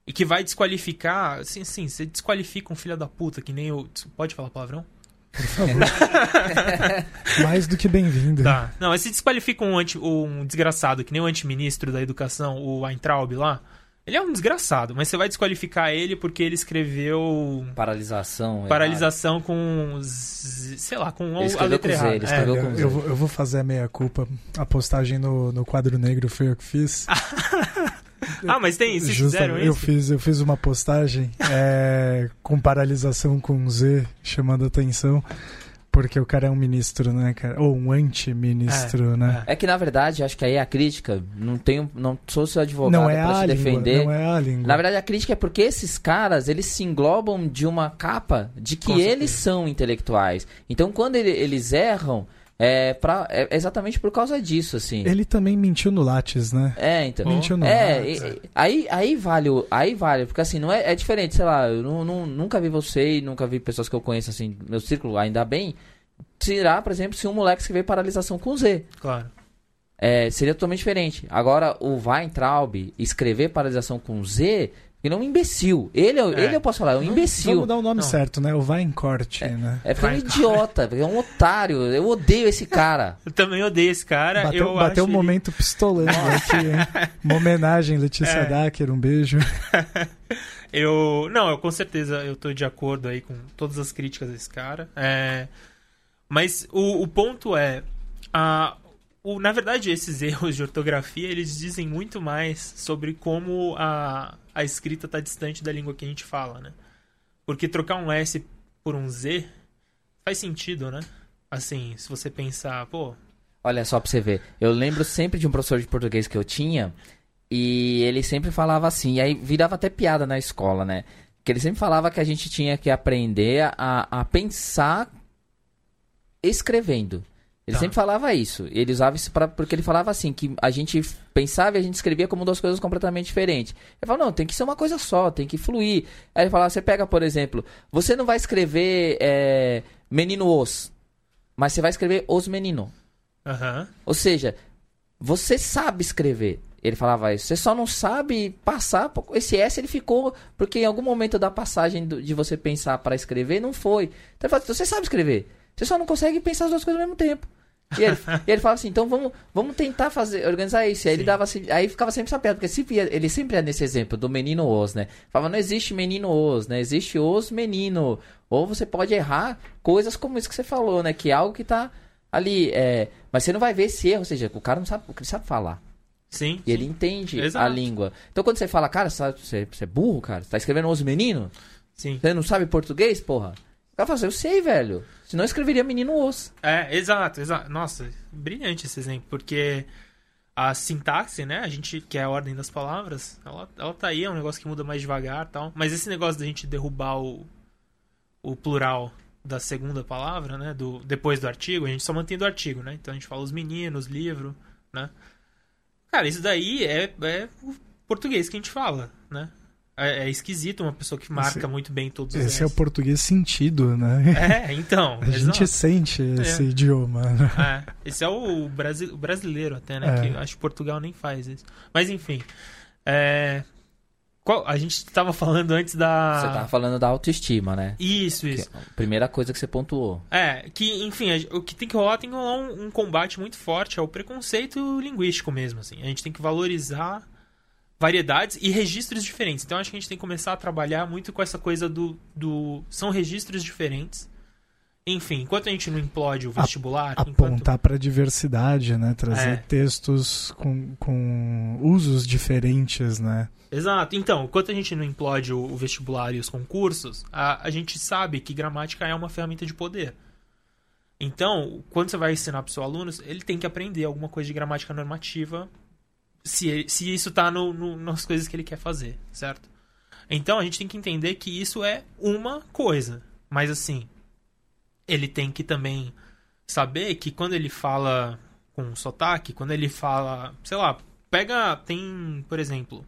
e que vai desqualificar. Assim, sim, você desqualifica um filho da puta, que nem eu. Pode falar palavrão? Por favor. Mais do que bem-vindo. Tá. Não, mas se desqualifica um, anti, um desgraçado, que nem o antiministro da educação, o Weintraub lá. Ele é um desgraçado, mas você vai desqualificar ele porque ele escreveu. Paralisação. Paralisação com. z- Sei lá, com Ele a escreveu letra com Z, errada. ele É. escreveu Eu, com Z. eu vou, eu vou fazer a meia-culpa. A postagem no, no quadro negro foi eu que fiz. Ah, mas tem, vocês Justa- fizeram eu isso? fiz Eu fiz uma postagem é, com paralisação com Z, chamando atenção. Porque o cara é um ministro, né, cara? Ou um anti-ministro, né? É que na verdade, acho que aí a crítica, não tenho, não sou seu advogado Não é pra a te língua, defender. não é a língua. Na verdade, a crítica é porque esses caras, eles se englobam de uma capa de que Com certeza. eles são intelectuais. Então, quando ele- eles erram, é, pra, é exatamente por causa disso, assim. Ele também mentiu no Lattes, né? É, então. Mentiu no É, Lattes. aí, aí vale, aí vale, porque assim, não é, é diferente, sei lá, eu nu- nu- nunca vi você e nunca vi pessoas que eu conheço, assim, meu círculo, ainda bem, tirar, por exemplo, se um moleque escrever paralisação com Z. Claro. É, seria totalmente diferente. Agora, o Weintraub escrever paralisação com Z, ele é um imbecil. Ele, é, É. ele eu posso falar, é um imbecil. Vamos dar o nome Não. certo, né? O vai em corte, né? É porque é um idiota, é um otário. Eu odeio esse cara. Eu também odeio esse cara. Bateu, eu bateu um ele- momento pistolando aqui, hein? Uma homenagem, Letícia É. Dacker, um beijo. Eu. Não, eu com certeza eu tô de acordo aí com todas as críticas desse cara. É, Mas o, o ponto é. A... O, na verdade, esses erros de ortografia, eles dizem muito mais sobre como a, a escrita tá distante da língua que a gente fala, né? Porque trocar um S por um Z faz sentido, né? Assim, se você pensar, pô, Olha só pra você ver. Eu lembro sempre de um professor de português que eu tinha. E ele sempre falava assim. E aí virava até piada na escola, né? Que ele sempre falava que a gente tinha que aprender a, a pensar escrevendo. Ele Tá. sempre falava isso. Ele usava isso pra, porque ele falava assim: que a gente pensava e a gente escrevia como duas coisas completamente diferentes. Ele falava: não, tem que ser uma coisa só, tem que fluir. Aí ele falava: você pega, por exemplo, você não vai escrever é, menino os, mas você vai escrever os menino. aham, Ou seja, você sabe escrever. Ele falava isso. Você só não sabe passar. Esse S ele ficou porque em algum momento da passagem do- de você pensar para escrever não foi. Então ele fala, você sabe escrever. Você só não consegue pensar as duas coisas ao mesmo tempo. E ele, e ele fala assim, então vamos, vamos tentar fazer, organizar isso. E aí ele dava assim, aí ficava sempre essa piada, porque sempre ia- ele sempre é nesse exemplo do menino os, né? Falava, não existe menino os, né? Existe os menino. Ou você pode errar coisas como isso que você falou, né? Que é algo que tá ali. É... Mas você não vai ver esse erro, ou seja, o cara não sabe, ele sabe falar. sim. E ele entende Exato. a língua. Então quando você fala, cara, sabe, você, você é burro, cara? Você tá escrevendo os menino? Sim. Você não sabe português, porra? O cara fala assim, eu sei, velho. Senão eu escreveria menino os. É, exato, exato. Nossa, brilhante esse exemplo, porque a sintaxe, né, a gente, que é a ordem das palavras, ela, ela tá aí, é um negócio que muda mais devagar tal. Mas esse negócio da gente derrubar o, o plural da segunda palavra, né, do, depois do artigo, a gente só mantém do artigo, né? Então a gente fala os meninos, livro, né? Cara, isso daí é, é o português que a gente fala, né? É, é esquisito uma pessoa que marca Esse- muito bem todos os Esse é o português sentido, né? É, então. A gente sente esse idioma. né? É, esse é o, brasi- o brasileiro até, né? É. Que eu acho que Portugal nem faz isso. Mas enfim. É, qual- a gente tava falando antes da. Você tava falando da autoestima, né? Isso, Que isso. é a primeira coisa que você pontuou. É, que, enfim, a- o que tem que rolar tem que rolar um, um combate muito forte ao preconceito linguístico mesmo, assim. A gente tem que valorizar variedades e registros diferentes. Então acho que a gente tem que começar a trabalhar muito com essa coisa do. do são registros diferentes. Enfim, enquanto a gente não implode o vestibular, enquanto. Apontar para diversidade, né? Trazer É. textos com, com usos diferentes, né? Exato. Então, enquanto a gente não implode o o vestibular e os concursos, a, a gente sabe que gramática é uma ferramenta de poder. Então, quando você vai ensinar para o seu aluno, ele tem que aprender alguma coisa de gramática normativa se, se isso está no, no- nas coisas que ele quer fazer, certo? Então, a gente tem que entender que isso é uma coisa. Mas, assim, ele tem que também saber que quando ele fala com sotaque, quando ele fala, sei lá, pega, tem, por exemplo,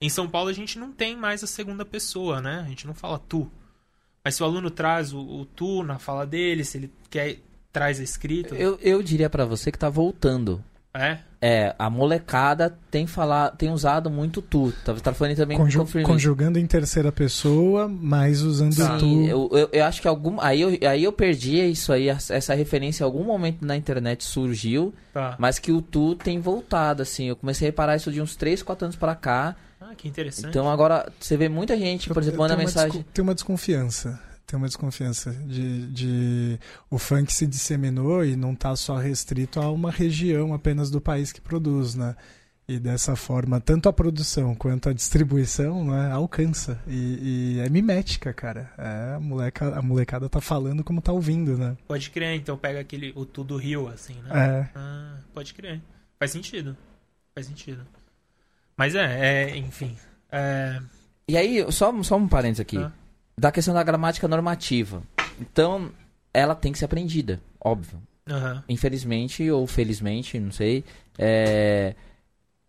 em São Paulo a gente não tem mais a segunda pessoa, né? A gente não fala tu. Mas se o aluno traz o, o tu na fala dele, se ele quer traz a escrita, Eu, eu diria pra você que tá voltando. é? É, a molecada tem falado, tem usado muito tu. Tá, tá falando também Conju conjugando em terceira pessoa, mas usando Sim, tu. eu, eu, eu acho que algum. Aí eu, aí eu perdi isso aí, essa referência em algum momento na internet surgiu, Tá. mas que o tu tem voltado, assim. Eu comecei a reparar isso de uns 3, 4 anos pra cá. Ah, que interessante. Então agora você vê muita gente, por exemplo, manda mensagem. Tem uma desconfiança. Tem uma desconfiança de, de o funk se disseminou e não está só restrito a uma região apenas do país que produz, né? E dessa forma, tanto a produção quanto a distribuição né, alcança. E, e é mimética, cara. É, a, moleca, a molecada tá falando como tá ouvindo, né? Pode crer, então pega aquele. O tudo rio, assim, né? É. Ah, pode crer. Faz sentido. Faz sentido. Mas é, é enfim. É, E aí, só, só um parênteses aqui. Ah. Da questão da gramática normativa. Então, ela tem que ser aprendida, óbvio. aham. Infelizmente ou felizmente, não sei. É...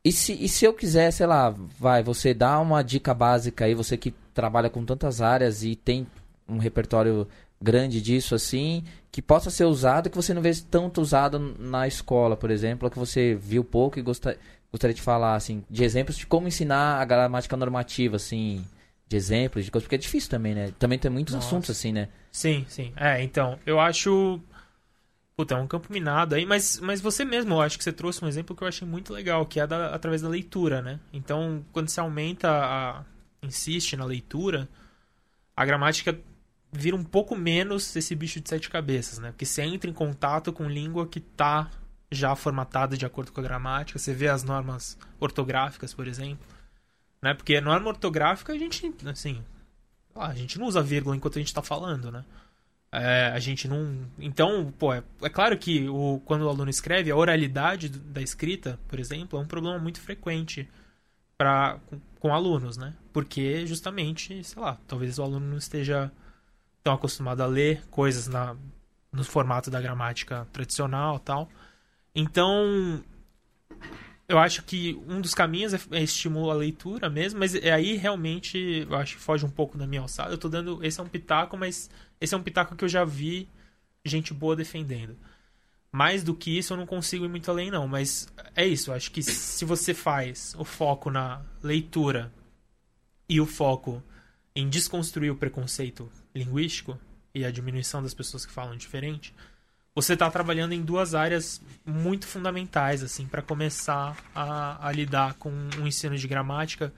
E, se, e se eu quiser, sei lá, vai, você dá uma dica básica aí, você que trabalha com tantas áreas e tem um repertório grande disso assim, que possa ser usado, que você não vê tanto usado na escola, por exemplo, que você viu pouco e gosta- gostaria de falar, assim, de exemplos de como ensinar a gramática normativa, assim, de exemplos, de coisas, porque é difícil também, né? Também tem muitos Nossa. assuntos assim, né? Sim, sim. É, então, eu acho. Puta, é um campo minado aí, mas, mas você mesmo, eu acho que você trouxe um exemplo que eu achei muito legal, que é da- através da leitura, né? Então, quando você aumenta a. insiste na leitura, a gramática vira um pouco menos esse bicho de sete cabeças, né? Porque você entra em contato com língua que tá já formatada de acordo com a gramática, você vê as normas ortográficas, por exemplo. Né? Porque norma ortográfica a gente, assim, a gente não usa vírgula enquanto a gente tá falando, né? É, a gente não. Então, pô, é, é claro que o, quando o aluno escreve, a oralidade da escrita, por exemplo, é um problema muito frequente pra, com, com alunos, né? Porque justamente, sei lá, talvez o aluno não esteja tão acostumado a ler coisas na, no formato da gramática tradicional tal. Então, eu acho que um dos caminhos é, é estimular a leitura mesmo, mas é aí realmente eu acho que foge um pouco da minha alçada. Eu tô dando. Esse é um pitaco, mas esse é um pitaco que eu já vi gente boa defendendo. Mais do que isso, eu não consigo ir muito além, não. Mas é isso. Eu acho que se você faz o foco na leitura e o foco em desconstruir o preconceito linguístico e a diminuição das pessoas que falam diferente, você está trabalhando em duas áreas muito fundamentais assim para começar a, a lidar com um ensino de gramática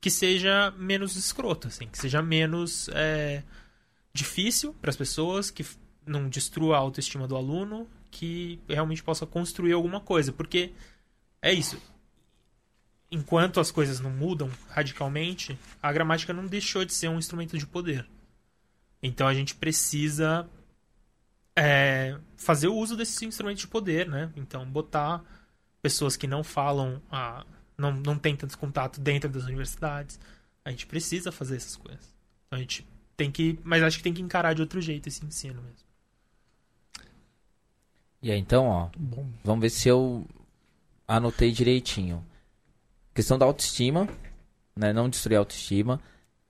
que seja menos escroto, assim, que seja menos é, difícil para as pessoas, que não destrua a autoestima do aluno, que realmente possa construir alguma coisa, porque é isso. Enquanto as coisas não mudam radicalmente, a gramática não deixou de ser um instrumento de poder. Então a gente precisa é, fazer o uso desse instrumento de poder, né? Então, botar pessoas que não falam, a, não, não têm tanto contato dentro das universidades. A gente precisa fazer essas coisas. Então, a gente tem que. Mas acho que tem que encarar de outro jeito esse ensino mesmo. E aí, então, ó, Bom, Vamos ver se eu anotei direitinho. Questão da autoestima, né? Não destruir a autoestima.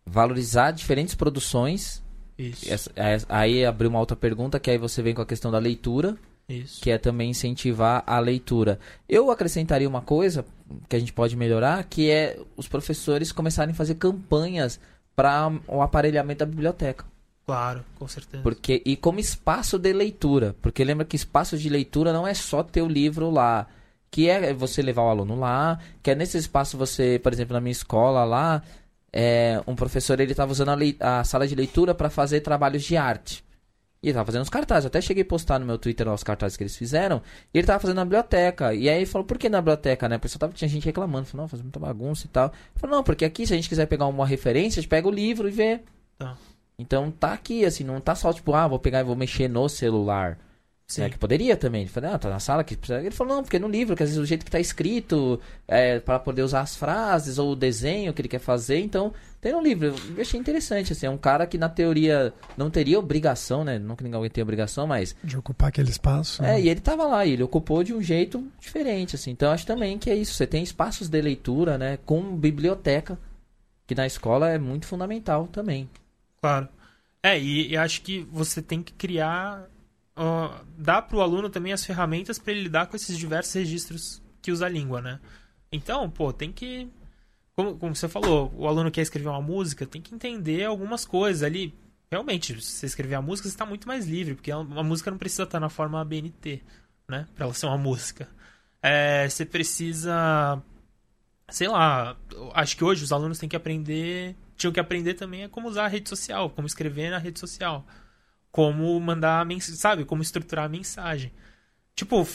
Valorizar diferentes produções. Isso. Essa- essa- aí abriu uma outra pergunta, que aí você vem com a questão da leitura, Isso. que é também incentivar a leitura. Eu acrescentaria uma coisa que a gente pode melhorar, que é os professores começarem a fazer campanhas para o aparelhamento da biblioteca. Claro, com certeza. Porque, e como espaço de leitura. Porque lembra que espaço de leitura não é só ter o livro lá. Que é você levar o aluno lá. Que é nesse espaço você, por exemplo, na minha escola lá, é, um professor ele estava usando a, a sala de leitura para fazer trabalhos de arte. E ele tava fazendo os cartazes. Eu até cheguei a postar no meu Twitter lá os cartazes que eles fizeram. E ele tava fazendo na biblioteca. E aí ele falou, por que na biblioteca, né? Porque só tava, tinha gente reclamando. Falou, não, faz muita bagunça e tal. Eu falei, não, porque aqui, se a gente quiser pegar uma referência, a gente pega o livro e vê. Tá. Então tá aqui, assim, não tá só tipo, ah, vou pegar e vou mexer no celular. Sim. Né, que poderia também. Ele falou, ah, tá na sala que precisa. Ele falou, não, porque no livro, que às vezes o jeito que tá escrito, é, para poder usar as frases ou o desenho que ele quer fazer, então tem no livro. Eu achei interessante, assim, é um cara que na teoria não teria obrigação, né? Não que ninguém tenha obrigação, mas. de ocupar aquele espaço. É, né? e ele tava lá, e ele ocupou de um jeito diferente, assim. Então eu acho também que é isso. Você tem espaços de leitura, né? Com biblioteca, que na escola é muito fundamental também. Claro. É, e, e acho que você tem que criar. Ó, dar para o aluno também as ferramentas para ele lidar com esses diversos registros que usa a língua, né? Então, pô, tem que. Como, como você falou, o aluno quer escrever uma música, tem que entender algumas coisas ali. Realmente, se você escrever a música, você está muito mais livre, porque uma música não precisa estar na forma BNT, né? Pra ela ser uma música. É, você precisa. Sei lá, acho que hoje os alunos têm que aprender. Tinham que aprender também como usar a rede social, como escrever na rede social. Como mandar mensagem, sabe? Como estruturar a mensagem. Tipo,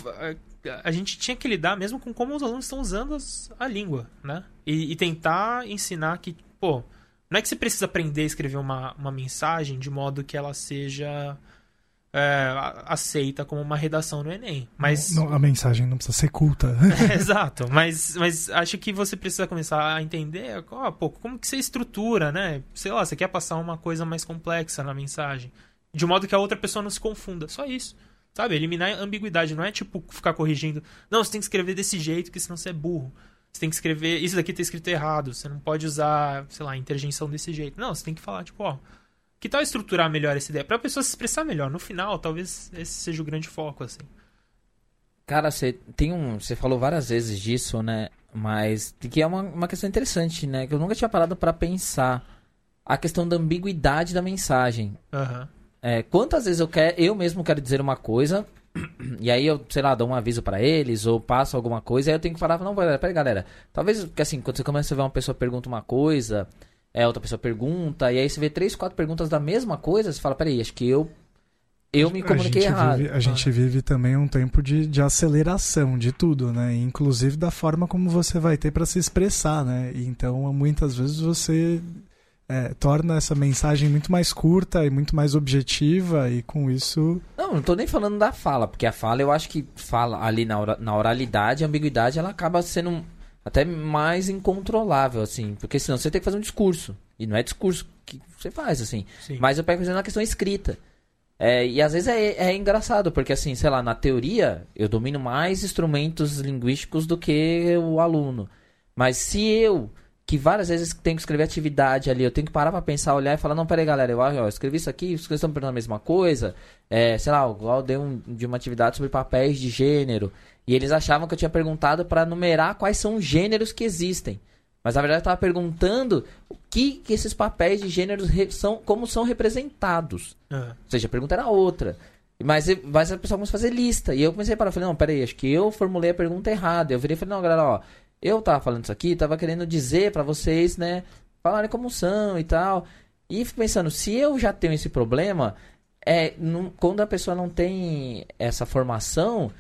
a gente tinha que lidar mesmo com como os alunos estão usando a língua, né? E, e, tentar ensinar que, pô, não é que você precisa aprender a escrever uma, uma mensagem de modo que ela seja é, aceita como uma redação no Enem. Mas... Não, a mensagem não precisa ser culta. é, exato, mas, mas acho que você precisa começar a entender ó, pô, como que você estrutura, né? Sei lá, você quer passar uma coisa mais complexa na mensagem. De modo que a outra pessoa não se confunda. Só isso. Sabe? Eliminar a ambiguidade. Não é tipo ficar corrigindo. Não, você tem que escrever desse jeito, porque senão você é burro. Você tem que escrever. Isso daqui tá escrito errado. Você não pode usar, sei lá, interjeição desse jeito. Não, você tem que falar, tipo, ó. Que tal estruturar melhor essa ideia? Pra pessoa se expressar melhor. No final, talvez esse seja o grande foco, assim. Cara, você tem um. Você falou várias vezes disso, né? Mas que é uma, uma questão interessante, né? Que eu nunca tinha parado para pensar. A questão da ambiguidade da mensagem. Aham. Uhum. É, quantas vezes eu quero, eu mesmo quero dizer uma coisa, e aí eu, sei lá, dou um aviso para eles, ou passo alguma coisa, aí eu tenho que falar, não, peraí, galera. Talvez, porque assim, quando você começa a ver uma pessoa pergunta uma coisa, é, outra pessoa pergunta, e aí você vê três, quatro perguntas da mesma coisa, você fala, peraí, acho que eu eu me comuniquei a errado. Vive, a gente ah. vive também um tempo de, de aceleração de tudo, né? Inclusive da forma como você vai ter para se expressar, né? Então, muitas vezes você é, torna essa mensagem muito mais curta e muito mais objetiva e com isso. Não, não tô nem falando da fala, porque a fala eu acho que fala ali na, na oralidade, a ambiguidade ela acaba sendo até mais incontrolável, assim, porque senão você tem que fazer um discurso. E não é discurso que você faz, assim. Sim. Mas eu pego na questão escrita. É, e às vezes é, é engraçado, porque assim, sei lá, na teoria eu domino mais instrumentos linguísticos do que o aluno. Mas se eu que várias vezes tenho que escrever atividade ali, eu tenho que parar pra pensar, olhar e falar, não, peraí, galera, eu, eu escrevi isso aqui, vocês estão perguntando a mesma coisa, é, sei lá, eu dei um, de uma atividade sobre papéis de gênero, e eles achavam que eu tinha perguntado para numerar quais são os gêneros que existem. Mas na verdade eu estava perguntando o que, que esses papéis de gêneros são, como são representados. Uhum. Ou seja, a pergunta era outra. Mas, mas a pessoa começou a fazer lista. E eu comecei a parar, falei, não, peraí, acho que eu formulei a pergunta errada. Eu virei e falei, não, galera, ó, eu tava falando isso aqui, tava querendo dizer para vocês, né, falarem como são e tal. E fico pensando, se eu já tenho esse problema, é, não, quando a pessoa não tem essa formação,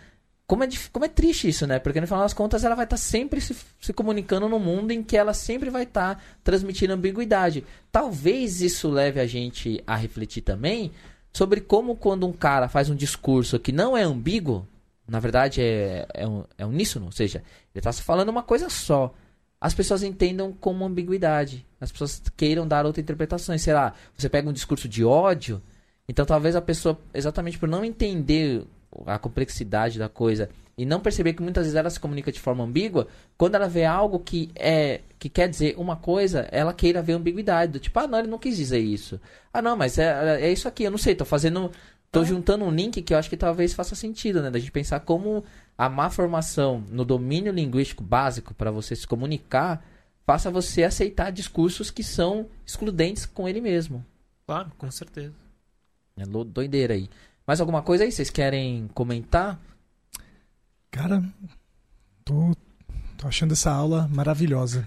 como é, como é triste isso, né? Porque no final das contas ela vai estar tá sempre se, se, comunicando no mundo em que ela sempre vai estar tá transmitindo ambiguidade. Talvez isso leve a gente a refletir também sobre como quando um cara faz um discurso que não é ambíguo, na verdade é, é, um, é uníssono, ou seja, ele está falando uma coisa só. As pessoas entendam como ambiguidade. As pessoas queiram dar outra interpretação. Sei lá, você pega um discurso de ódio, então talvez a pessoa, exatamente por não entender a complexidade da coisa e não perceber que muitas vezes ela se comunica de forma ambígua, quando ela vê algo que é que quer dizer uma coisa, ela queira ver ambiguidade, do tipo, ah, não, ele não quis dizer isso. Ah, não, mas é, é isso aqui, eu não sei, tô fazendo Tô juntando um link que eu acho que talvez faça sentido, né? Da gente pensar como a má formação no domínio linguístico básico para você se comunicar faça você aceitar discursos que são excludentes com ele mesmo. Claro, com certeza. É doideira aí. Mais alguma coisa aí? Vocês querem comentar? Cara, tô, tô achando essa aula maravilhosa.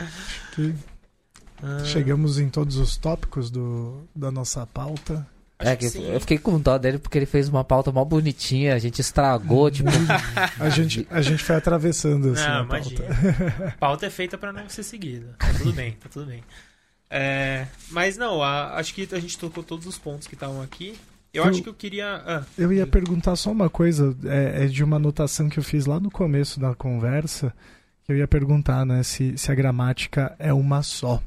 Acho que ah. chegamos em todos os tópicos do, da nossa pauta. É, que eu fiquei com dó dele porque ele fez uma pauta mó bonitinha, a gente estragou, tipo. a, gente, a gente foi atravessando assim, não, a pauta. A pauta é feita para não ser seguida. Tá tudo bem, tá tudo bem. É, mas não, a, acho que a gente tocou todos os pontos que estavam aqui. Eu, eu, acho que eu queria. Ah, eu ia perguntar só uma coisa, é, é, de uma anotação que eu fiz lá no começo da conversa. Que eu ia perguntar, né, se, se a gramática é uma só.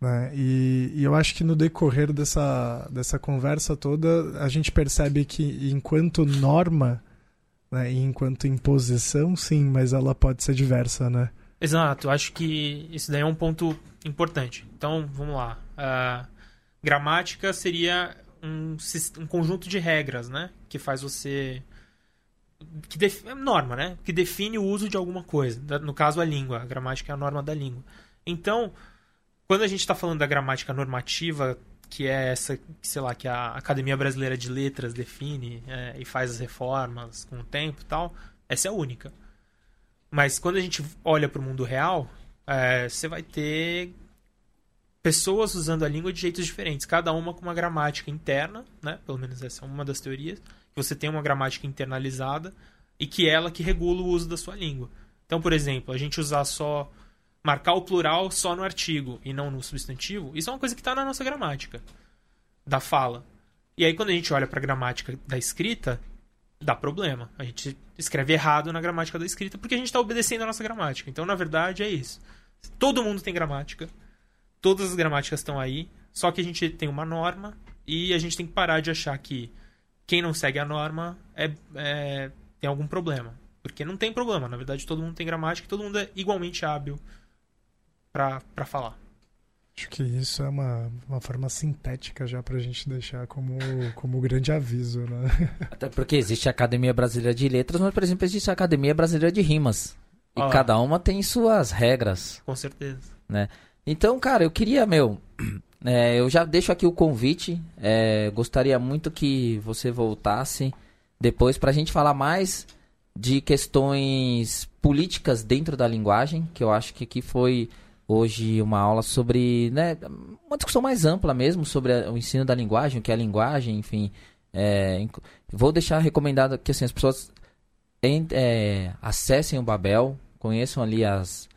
Né? E, e, eu acho que no decorrer dessa, dessa conversa toda, a gente percebe que enquanto norma né, e enquanto imposição, sim, mas ela pode ser diversa, né? Exato, acho que isso daí é um ponto importante. Então, vamos lá. Uh, gramática seria um, um conjunto de regras, né? Que faz você que def... é norma, né? Que define o uso de alguma coisa. No caso, a língua. A gramática é a norma da língua. Então, quando a gente está falando da gramática normativa, que é essa, sei lá, que a Academia Brasileira de Letras define é, e faz as reformas com o tempo e tal, essa é a única. Mas quando a gente olha para o mundo real, é, você vai ter pessoas usando a língua de jeitos diferentes, cada uma com uma gramática interna, né? Pelo menos essa é uma das teorias. Você tem uma gramática internalizada e que é ela que regula o uso da sua língua. Então, por exemplo, a gente usar só marcar o plural só no artigo e não no substantivo, isso é uma coisa que está na nossa gramática da fala. E aí quando a gente olha para a gramática da escrita, dá problema. A gente escreve errado na gramática da escrita porque a gente está obedecendo a nossa gramática. Então, na verdade, é isso. Todo mundo tem gramática todas as gramáticas estão aí, só que a gente tem uma norma e a gente tem que parar de achar que quem não segue a norma é, é, tem algum problema. Porque não tem problema, na verdade todo mundo tem gramática e todo mundo é igualmente hábil para falar. Acho que isso é uma, uma forma sintética já para a gente deixar como, como grande aviso, né? Até porque existe a Academia Brasileira de Letras, mas, por exemplo, existe a Academia Brasileira de Rimas. E ah, cada uma tem suas regras. Com certeza. Né? Então, cara, eu queria, meu. É, eu já deixo aqui o convite. É, gostaria muito que você voltasse depois pra gente falar mais de questões políticas dentro da linguagem, que eu acho que aqui foi hoje uma aula sobre, né, uma discussão mais ampla mesmo sobre o ensino da linguagem, o que é a linguagem, enfim. É, vou deixar recomendado que assim, as pessoas é, acessem o Babel, conheçam ali as,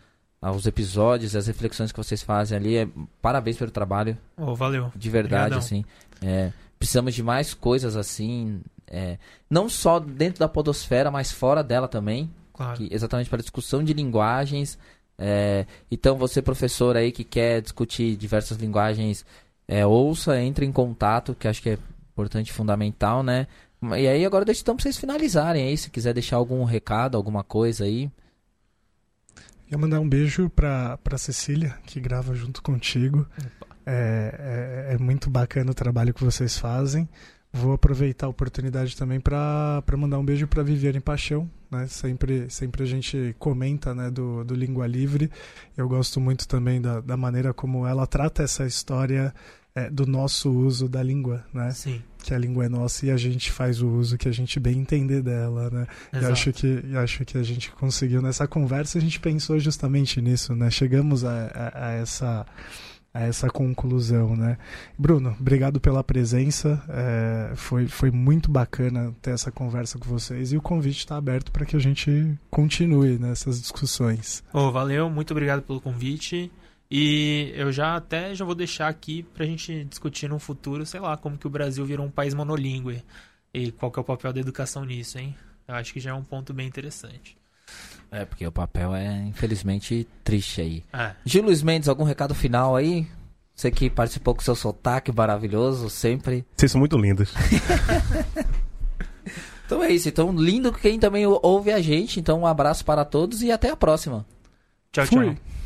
os episódios, as reflexões que vocês fazem ali. É, parabéns pelo trabalho. Oh, valeu. De verdade, Obrigadão. assim. É, precisamos de mais coisas assim. É, não só dentro da podosfera, mas fora dela também. Claro. Que, exatamente para discussão de linguagens. É, então, você, professor aí que quer discutir diversas linguagens, é, ouça, entre em contato, que acho que é importante e fundamental, né? E aí, agora deixa então para vocês finalizarem aí, se quiser deixar algum recado, alguma coisa aí. Ia mandar um beijo pra, pra Cecília, que grava junto contigo. É, é, é, muito bacana o trabalho que vocês fazem. Vou aproveitar a oportunidade também para mandar um beijo para Viviane Paixão. Né? Sempre, sempre a gente comenta né, do, do Língua Livre. Eu gosto muito também da, da maneira como ela trata essa história é, do nosso uso da língua, né? Sim. Que a língua é nossa e a gente faz o uso que a gente bem entender dela, né? Exato. E acho que, acho que a gente conseguiu nessa conversa, a gente pensou justamente nisso, né? Chegamos a, a, a essa a essa conclusão, né? Bruno, obrigado pela presença. É, foi, foi muito bacana ter essa conversa com vocês e o convite está aberto para que a gente continue nessas discussões. Oh, valeu, muito obrigado pelo convite. E eu já até já vou deixar aqui pra gente discutir no futuro, sei lá, como que o Brasil virou um país monolíngue e qual que é o papel da educação nisso, hein? Eu acho que já é um ponto bem interessante. É, porque o papel é, infelizmente, triste aí. É. Gil Luiz Mendes, algum recado final aí? Você que participou com seu sotaque maravilhoso, sempre. Vocês são muito lindos. então é isso. Então, lindo quem também ouve a gente. Então, um abraço para todos e até a próxima. Tchau, Fui. tchau.